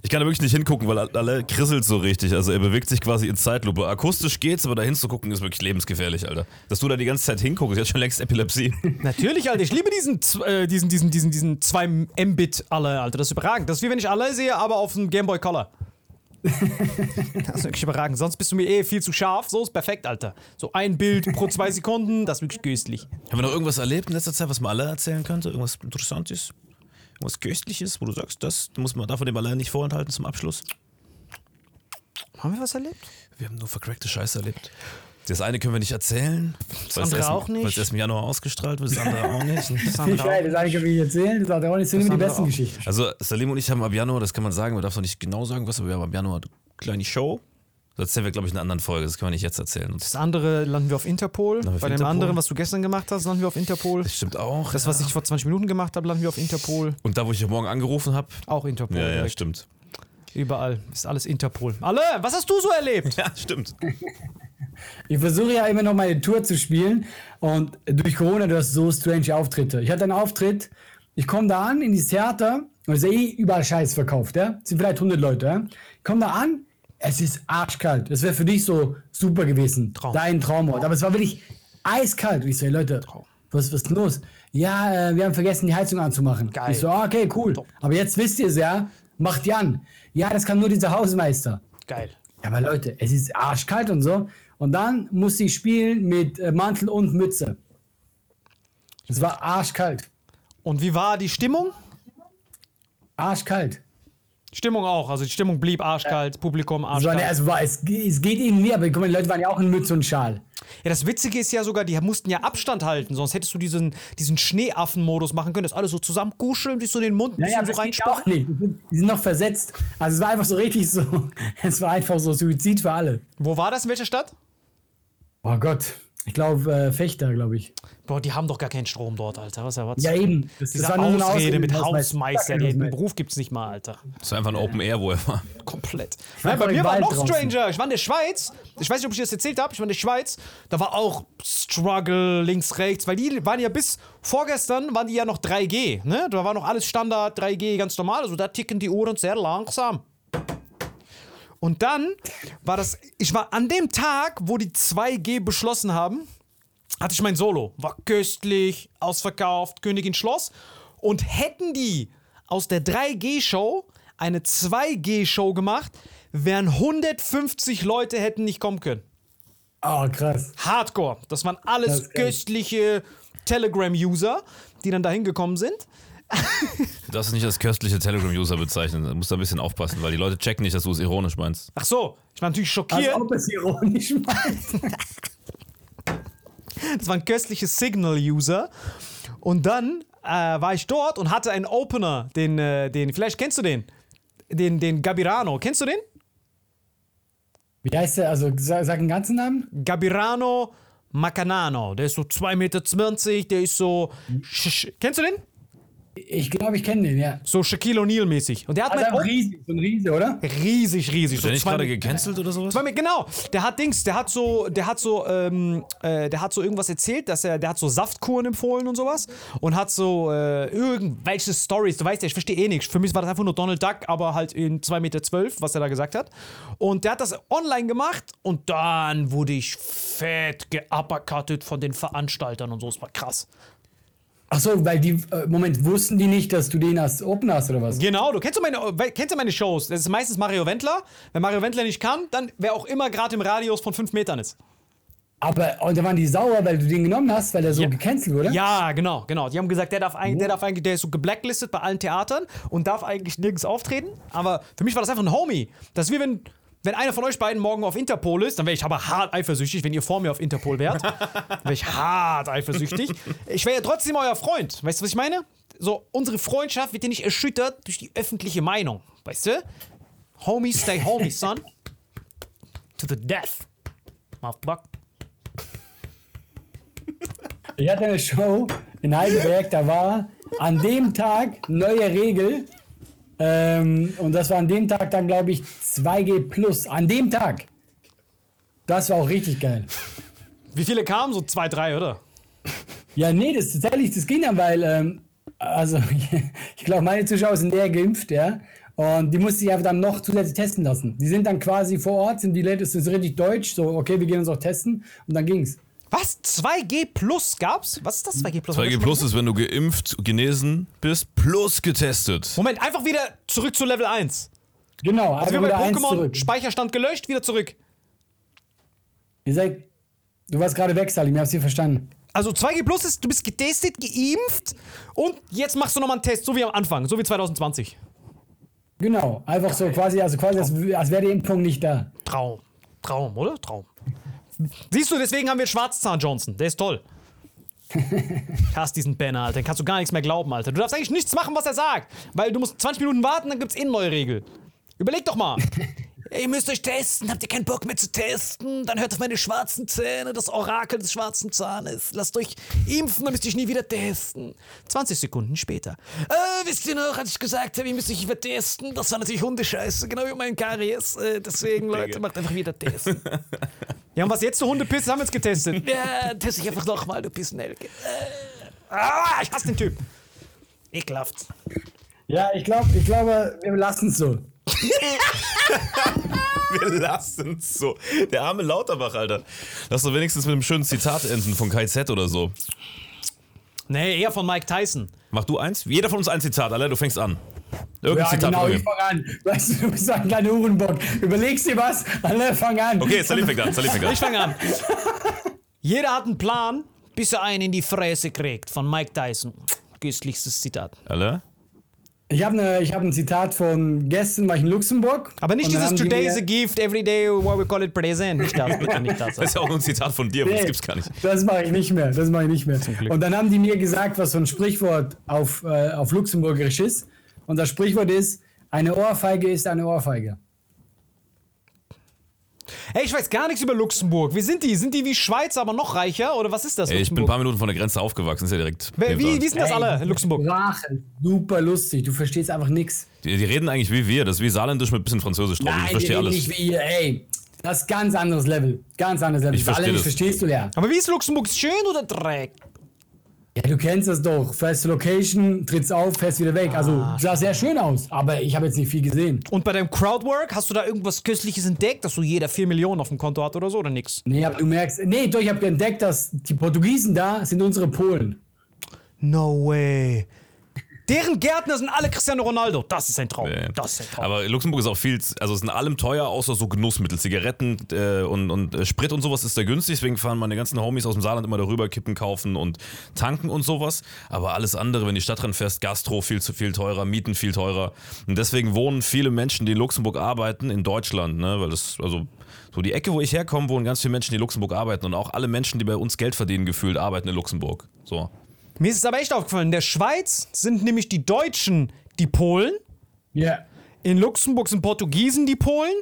Ich kann da wirklich nicht hingucken, weil alle krisselt so richtig. Also er bewegt sich quasi in Zeitlupe. Akustisch geht's, aber da hinzugucken ist wirklich lebensgefährlich, Alter. Dass du da die ganze Zeit hinguckst, jetzt schon längst Epilepsie. Natürlich, Alter. Ich liebe diesen, äh, diesen, diesen, diesen, diesen 2 Mbit alle, Alter. Das ist überragend. Das ist wie wenn ich alle sehe, aber auf dem Gameboy Color. Das ist wirklich überragend. Sonst bist du mir eh viel zu scharf. So ist perfekt, Alter. So ein Bild pro zwei Sekunden, das ist wirklich köstlich. Haben wir noch irgendwas erlebt in letzter Zeit, was man alle erzählen könnte? Irgendwas Interessantes? Irgendwas Köstliches, wo du sagst, das muss man davon dem allein nicht vorenthalten zum Abschluss? Haben wir was erlebt? Wir haben nur vercrackte Scheiße erlebt. Das eine können wir nicht erzählen. Das andere auch nicht. Weil es erst im Januar ausgestrahlt wird, das andere auch nicht. Das andere auch. weiß, das eine kann ich erzählen, das andere auch nicht, das sind immer die besten auch. Geschichten. Also Salim und ich haben ab Januar, das kann man sagen, man darf noch nicht genau sagen, was, aber wir haben ab Januar eine kleine Show. Das erzählen wir, glaube ich, in einer anderen Folge, das können wir nicht jetzt erzählen. Und Das andere landen wir auf Interpol. wir auf Bei dem Interpol. anderen, was du gestern gemacht hast, landen wir auf Interpol. das stimmt auch. Das, was ich vor 20 Minuten gemacht habe, landen wir auf Interpol. und da, wo ich heute Morgen angerufen habe. Auch Interpol. Ja, ja, direkt. stimmt. Überall. Ist alles Interpol. Alle, was hast du so erlebt? Ja, stimmt. Ich versuche ja immer noch meine Tour zu spielen und durch Corona, du hast so strange Auftritte. Ich hatte einen Auftritt, ich komme da an in dieses Theater und es ist eh überall Scheiß verkauft, ja? Es sind vielleicht 100 Leute, ja? Ich komme da an, es ist arschkalt. Das wäre für dich so super gewesen. Traum. Dein Traumort. Aber es war wirklich eiskalt. Und ich so, hey, Leute, was, was ist denn los? Ja, äh, wir haben vergessen, die Heizung anzumachen. Geil. Ich so, ah, okay, cool. Aber jetzt wisst ihr es ja, macht die an. Ja, das kann nur dieser Hausmeister. Geil. Ja, aber Leute, es ist arschkalt und so. Und dann musste ich spielen mit äh, Mantel und Mütze. Es war arschkalt. Und wie war die Stimmung? Arschkalt. Stimmung auch. Also die Stimmung blieb arschkalt, Publikum Es, war, arschkalt. ne, also war, es, ge- es geht irgendwie, aber guck mal, die Leute waren ja auch in Mütze und Schal. Ja, das Witzige ist ja sogar, die mussten ja Abstand halten, sonst hättest du diesen, diesen Schneeaffen-Modus machen können, dass alle so zusammen kuscheln, sich so den Mund Naja, so das sind- Die sind noch versetzt. Also es war einfach so richtig so, es war einfach so Suizid für alle. Wo war das? In welcher Stadt? Oh Gott. Ich glaube, äh, Fechter, glaube ich. Boah, die haben doch gar keinen Strom dort, Alter. Was erwartest Ja, eben. Das, Diese war nur eine Ausrede mit Hausmeister. Den Beruf gibt's nicht mal, Alter. Das war einfach ein Open Air, wo er war. Komplett. Nein, bei mir war noch draußen. Stranger. Ich war in der Schweiz. Ich weiß nicht, ob ich das erzählt habe. Ich war in der Schweiz. Da war auch Struggle links, rechts. Weil die waren ja bis vorgestern, waren die ja noch 3G. Ne? Da war noch alles Standard, 3G, ganz normal. Also da ticken die Uhren sehr langsam. Und dann war das, ich war an dem Tag, wo die 2G beschlossen haben, hatte ich mein Solo. War köstlich, ausverkauft, Königin Schloss. Und hätten die aus der 3G-Show eine 2G-Show gemacht, wären 150 Leute hätten nicht kommen können. Oh, krass. Hardcore. Das waren Das alles geil. köstliche Telegram-User, die dann dahin gekommen sind. Du darfst es nicht als köstliche Telegram-User bezeichnen. Du musst da ein bisschen aufpassen, weil die Leute checken nicht, dass du es ironisch meinst. Ach so, ich war natürlich Als schockiert. ob es ironisch meint. Das waren köstliche Signal-User. Und dann äh, war ich dort und hatte einen Opener, den, äh, den, vielleicht kennst du den, den, den Gabirano. Kennst du den? Wie heißt der? Also sag, sag den ganzen Namen. Gabirano Macanano. Der ist so 2,20 Meter, der ist so. Sch sch kennst du den? Ich glaube, ich kenne den, ja. So Shaquille O'Neal-mäßig. Und der hat Also mein riesig, so ein Riese, oder? riesig, riesig. Ist der nicht zwei gerade gecancelt oder sowas? Zwei genau. Der hat Dings, der hat so, der hat so, ähm, äh, der hat so irgendwas erzählt, dass er, der hat so Saftkuren empfohlen und sowas und hat so äh, irgendwelche Stories. Du weißt ja, ich verstehe eh nichts. Für mich war das einfach nur Donald Duck, aber halt in 2,12 Meter, was er da gesagt hat. Und der hat das online gemacht und dann wurde ich fett geuppercuttet von den Veranstaltern und so. Es war krass. Ach so, weil die, äh, Moment, wussten die nicht, dass du den als Open hast oder was? Genau, du kennst ja meine, kennst ja meine Shows. Das ist meistens Mario Wendler. Wenn Mario Wendler nicht kann, dann wer auch immer gerade im Radius von 5 Metern ist. Aber, und da waren die sauer, weil du den genommen hast, weil er so Ja. gecancelt wurde? Ja, genau, genau. Die haben gesagt, der darf eigentlich, der darf eigentlich, der ist so geblacklistet bei allen Theatern und darf eigentlich nirgends auftreten. Aber für mich war das einfach ein Homie. Das ist wie wenn wenn einer von euch beiden morgen auf Interpol ist, dann wäre ich aber hart eifersüchtig, wenn ihr vor mir auf Interpol wärt. wäre ich hart eifersüchtig. Ich wäre ja trotzdem euer Freund. Weißt du, was ich meine? So, unsere Freundschaft wird ja nicht erschüttert durch die öffentliche Meinung. Weißt du? Homies stay homies, son. To the death. Motherfucker. Ich hatte eine Show in Heidelberg, da war an dem Tag neue Regel. Ähm, und das war an dem Tag dann, glaube ich, 2G Plus. An dem Tag. Das war auch richtig geil. Wie viele kamen? So zwei, drei, oder? Ja, nee, das tatsächlich, das ging dann, weil, ähm, also, ich glaube, meine Zuschauer sind eher geimpft, ja. Und die musste ich einfach dann noch zusätzlich testen lassen. Die sind dann quasi vor Ort, sind die Leute, das ist richtig deutsch, so, okay, wir gehen uns auch testen. Und dann ging's. Was? 2G Plus gab's? Was ist das 2G Plus? 2G Plus ist, wenn du geimpft, genesen bist, plus getestet. Moment, einfach wieder zurück zu Level 1. Genau, Also einfach wie bei Pokémon, zurück. Speicherstand gelöscht, wieder zurück. Ihr seid, du warst gerade weg, Salim, ich hab's hier verstanden. Also 2G Plus ist, du bist getestet, geimpft und jetzt machst du nochmal einen Test, so wie am Anfang, so wie 2020. Genau, einfach so quasi, also quasi, als, als wäre die Impfung nicht da. Traum. Traum, oder? Traum. Siehst du, deswegen haben wir Schwarzzahn Johnson. Der ist toll. Ich hasse diesen Banner, Alter. Den kannst du gar nichts mehr glauben, Alter. Du darfst eigentlich nichts machen, was er sagt. Weil du musst 20 Minuten warten, dann gibt's eh eine neue Regel. Überleg doch mal. Ihr müsst euch testen. Habt ihr keinen Bock mehr zu testen? Dann hört auf meine schwarzen Zähne, das Orakel des schwarzen Zahnes. Lasst euch impfen, dann müsst ihr euch nie wieder testen. 20 Sekunden später. Äh, wisst ihr noch, als ich gesagt habe, ihr müsst euch wieder testen? Das war natürlich Hundescheiße, genau wie mein Karies. Äh, deswegen, Leute, macht einfach wieder testen. Ja, und was jetzt zur Hundepisse haben wir jetzt getestet? Ja, teste ich einfach nochmal, du Pissnelke. Äh, ah, ich hasse den Typ. Ekelhaft. Ja, ich glaube, ich glaube, wir lassen es so. Wir lassen es so. Der arme Lauterbach, Alter. Lass doch wenigstens mit einem schönen Zitat enden von Kai Z oder so. Nee, eher von Mike Tyson. Mach du eins? Jeder von uns ein Zitat, Alter, du fängst an. Irgendein Ja, Zitat. genau, ich fang an. Weißt du, du bist ein kleiner Hurenbock. Überlegst dir was, alle fang an. Okay, Salim fängt an, Salim fängt an. Ich fange an. Jeder hat einen Plan, bis er einen in die Fresse kriegt. Von Mike Tyson. Köstlichstes Zitat. Alle? Ich habe ne, ich hab ein Zitat von gestern, war ich in Luxemburg. Aber nicht dieses Today is a gift, every day what we call it present. Nicht das, bitte nicht das. Das ist ja auch ein Zitat von dir, aber das Nee, gibt's gar nicht. Das mache ich nicht mehr. Das mache ich nicht mehr. Und dann haben die mir gesagt, was so ein Sprichwort auf, äh, auf Luxemburgerisch ist. Und das Sprichwort ist: Eine Ohrfeige ist eine Ohrfeige. Hey, ich weiß gar nichts über Luxemburg. Wie sind die? Sind die wie Schweiz, aber noch reicher? Oder was ist das? Ey, ich bin ein paar Minuten von der Grenze aufgewachsen, ist ja direkt. Wie, wie, wie sind das alle in Luxemburg? Sprache, super lustig. Du verstehst einfach nichts. die, die reden eigentlich wie wir, das ist wie Saarländisch mit ein bisschen Französisch drauf. ich Nein, die verstehe alles. nicht wie ihr. Ey, das ist ganz anderes Level. Ganz anderes Level. Ich versteh Saarländisch das. verstehst du ja. Aber wie ist Luxemburg? Schön oder Dreck? Ja, du kennst das doch. Zur Location, trittst auf, fährst wieder weg. Also Ah. sah sehr schön aus, aber ich habe jetzt nicht viel gesehen. Und bei deinem Crowdwork, hast du da irgendwas Köstliches entdeckt, dass so jeder 4 Millionen auf dem Konto hat oder so oder nix? Nee, aber du merkst, nee, doch, ich habe entdeckt, dass die Portugiesen da sind unsere Polen. No way. Deren Gärtner sind alle Cristiano Ronaldo. Das ist ein Traum. Nee. Das ist ein Traum. Aber Luxemburg ist auch viel, also es sind allem teuer, außer so Genussmittel. Zigaretten äh, und, und äh, Sprit und sowas ist da günstig, deswegen fahren meine ganzen Homies aus dem Saarland immer darüber, Kippen kaufen und tanken und sowas. Aber alles andere, wenn die Stadt fährst, Gastro viel zu viel teurer, Mieten viel teurer. Und deswegen wohnen viele Menschen, die in Luxemburg arbeiten, in Deutschland, ne? Weil das, also so die Ecke, wo ich herkomme, wohnen ganz viele Menschen, die in Luxemburg arbeiten. Und auch alle Menschen, die bei uns Geld verdienen, gefühlt, arbeiten in Luxemburg. So. Mir ist es aber echt aufgefallen, in der Schweiz sind nämlich die Deutschen die Polen, Ja. in Luxemburg sind Portugiesen die Polen.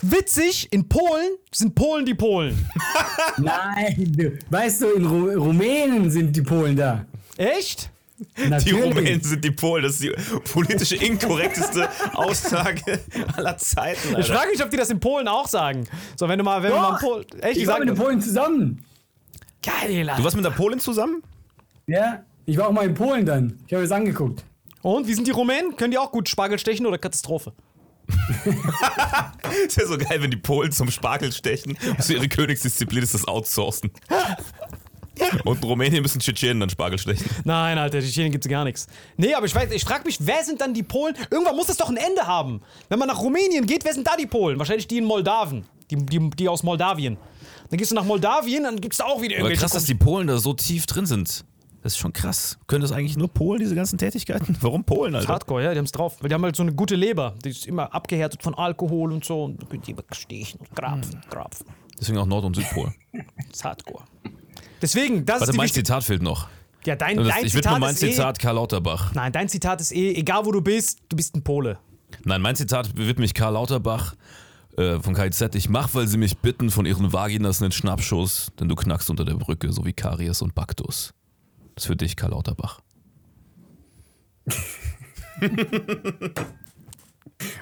Witzig, in Polen sind Polen die Polen. Nein, du, weißt du, in Ru Rumänien sind die Polen da. Echt? Die Natürlich. Rumänen sind die Polen. Das ist die politisch inkorrekteste Aussage aller Zeiten. Ich Alter. frage mich, ob die das in Polen auch sagen. So, wenn du mal, wenn du mal in Doch, Polen. Echt, die ich war mit den. Polen zusammen. Geil, Du warst mit der Polin zusammen? Ja, ich war auch mal in Polen dann. Ich habe es angeguckt. Und wie sind die Rumänen? Können die auch gut Spargel stechen oder Katastrophe? Ist ja so geil, wenn die Polen zum Spargel stechen. Also ihre Königsdisziplin ist das Outsourcen. Und in Rumänien müssen Tschetschenen dann Spargel stechen. Nein, Alter, die Tschechien gibt's gar nichts. Nee, aber ich weiß, ich frage mich, wer sind dann die Polen? Irgendwann muss das doch ein Ende haben. Wenn man nach Rumänien geht, wer sind da die Polen? Wahrscheinlich die in Moldawen. Die, die, die aus Moldawien. Dann gehst du nach Moldawien, dann gibt's da auch wieder Aber irgendwelche. krass, dass die Polen da so tief drin sind. Das ist schon krass. Können das eigentlich nur Polen, diese ganzen Tätigkeiten? Warum Polen, Alter? Hardcore, ja, die haben es drauf. Weil die haben halt so eine gute Leber. Die ist immer abgehärtet von Alkohol und so. Und immer stechen und grapfen, grapfen. Deswegen auch Nord- und Südpol. Das ist Hardcore. Deswegen, das Warte, ist die mein Zitat fehlt noch. Ja, dein, Das, dein ich Zitat mein ist eh, Zitat Karl Lauterbach. Nein, dein Zitat ist eh, egal wo du bist, du bist ein Pole. Nein, mein Zitat widme ich Karl Lauterbach äh, von KIZ. Ich mach, weil sie mich bitten, von ihren Vaginas einen Schnappschuss, denn du knackst unter der Brücke, so wie Karies und Baktus. Ist für dich, Karl Lauterbach.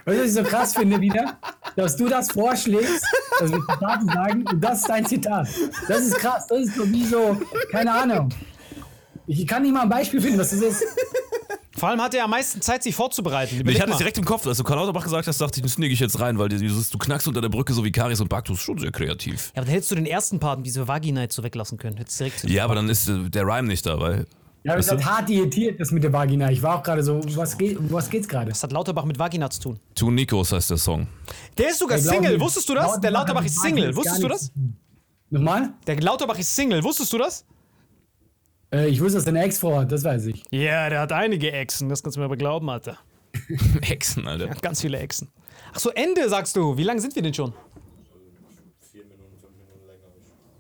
Weißt du, was ich so krass finde wieder? Dass du das vorschlägst, dass wir Zitate sagen und das ist dein Zitat. Das ist krass. Das ist so wie so, keine Ahnung. Ich kann nicht mal ein Beispiel finden, was das ist. Vor allem hat er am meisten Zeit, sich vorzubereiten. Ich Überleg hatte es mal. direkt im Kopf, als du Karl Lauterbach gesagt hast, dachte ich, das sneak ich jetzt rein, weil dieses, du knackst unter der Brücke, so wie Karies und Baktus, schon sehr kreativ. Ja, aber dann hättest du den ersten Part, diese Vagina jetzt so weglassen können. Hättest direkt Ja, aber dann ist äh, der Rhyme nicht da, weil. Ja, aber es hat hart irritiert, das mit der Vagina. Ich war auch gerade so, was geht, um was geht's gerade? Das hat Lauterbach mit Vagina zu tun. Two Nikos heißt der Song. Der ist sogar glaub Single, wusstest du das? Der Lauterbach ist Single, wusstest du das? Nochmal? Der Lauterbach ist Single, wusstest du das? Äh, ich wusste, dass er eine Ex-Frau hat, das weiß ich. Ja, der hat einige Exen, das kannst du mir aber glauben, Alter. Hexen, Alter. Er hat ganz viele Exen. Ach so, Ende sagst du. Wie lange sind wir denn schon? vier Minuten, fünf Minuten länger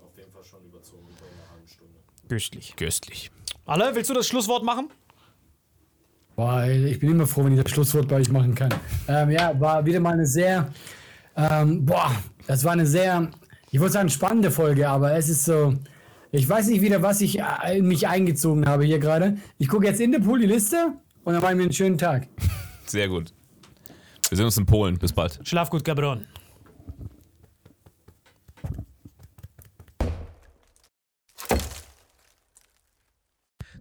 auf jeden Fall schon überzogen über eine halbe Stunde. Köstlich. Köstlich. Alle, willst du das Schlusswort machen? Boah, ich bin immer froh, wenn ich das Schlusswort bei euch machen kann. Ähm, ja, war wieder mal eine sehr, ähm, boah, das war eine sehr, ich würde sagen, spannende Folge, aber es ist so, ich weiß nicht wieder, was ich äh, in mich eingezogen habe hier gerade. Ich gucke jetzt in der Pool die Liste und dann machen wir einen schönen Tag. Sehr gut. Wir sehen uns in Polen. Bis bald. Schlaf gut, Cabron.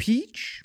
Peach,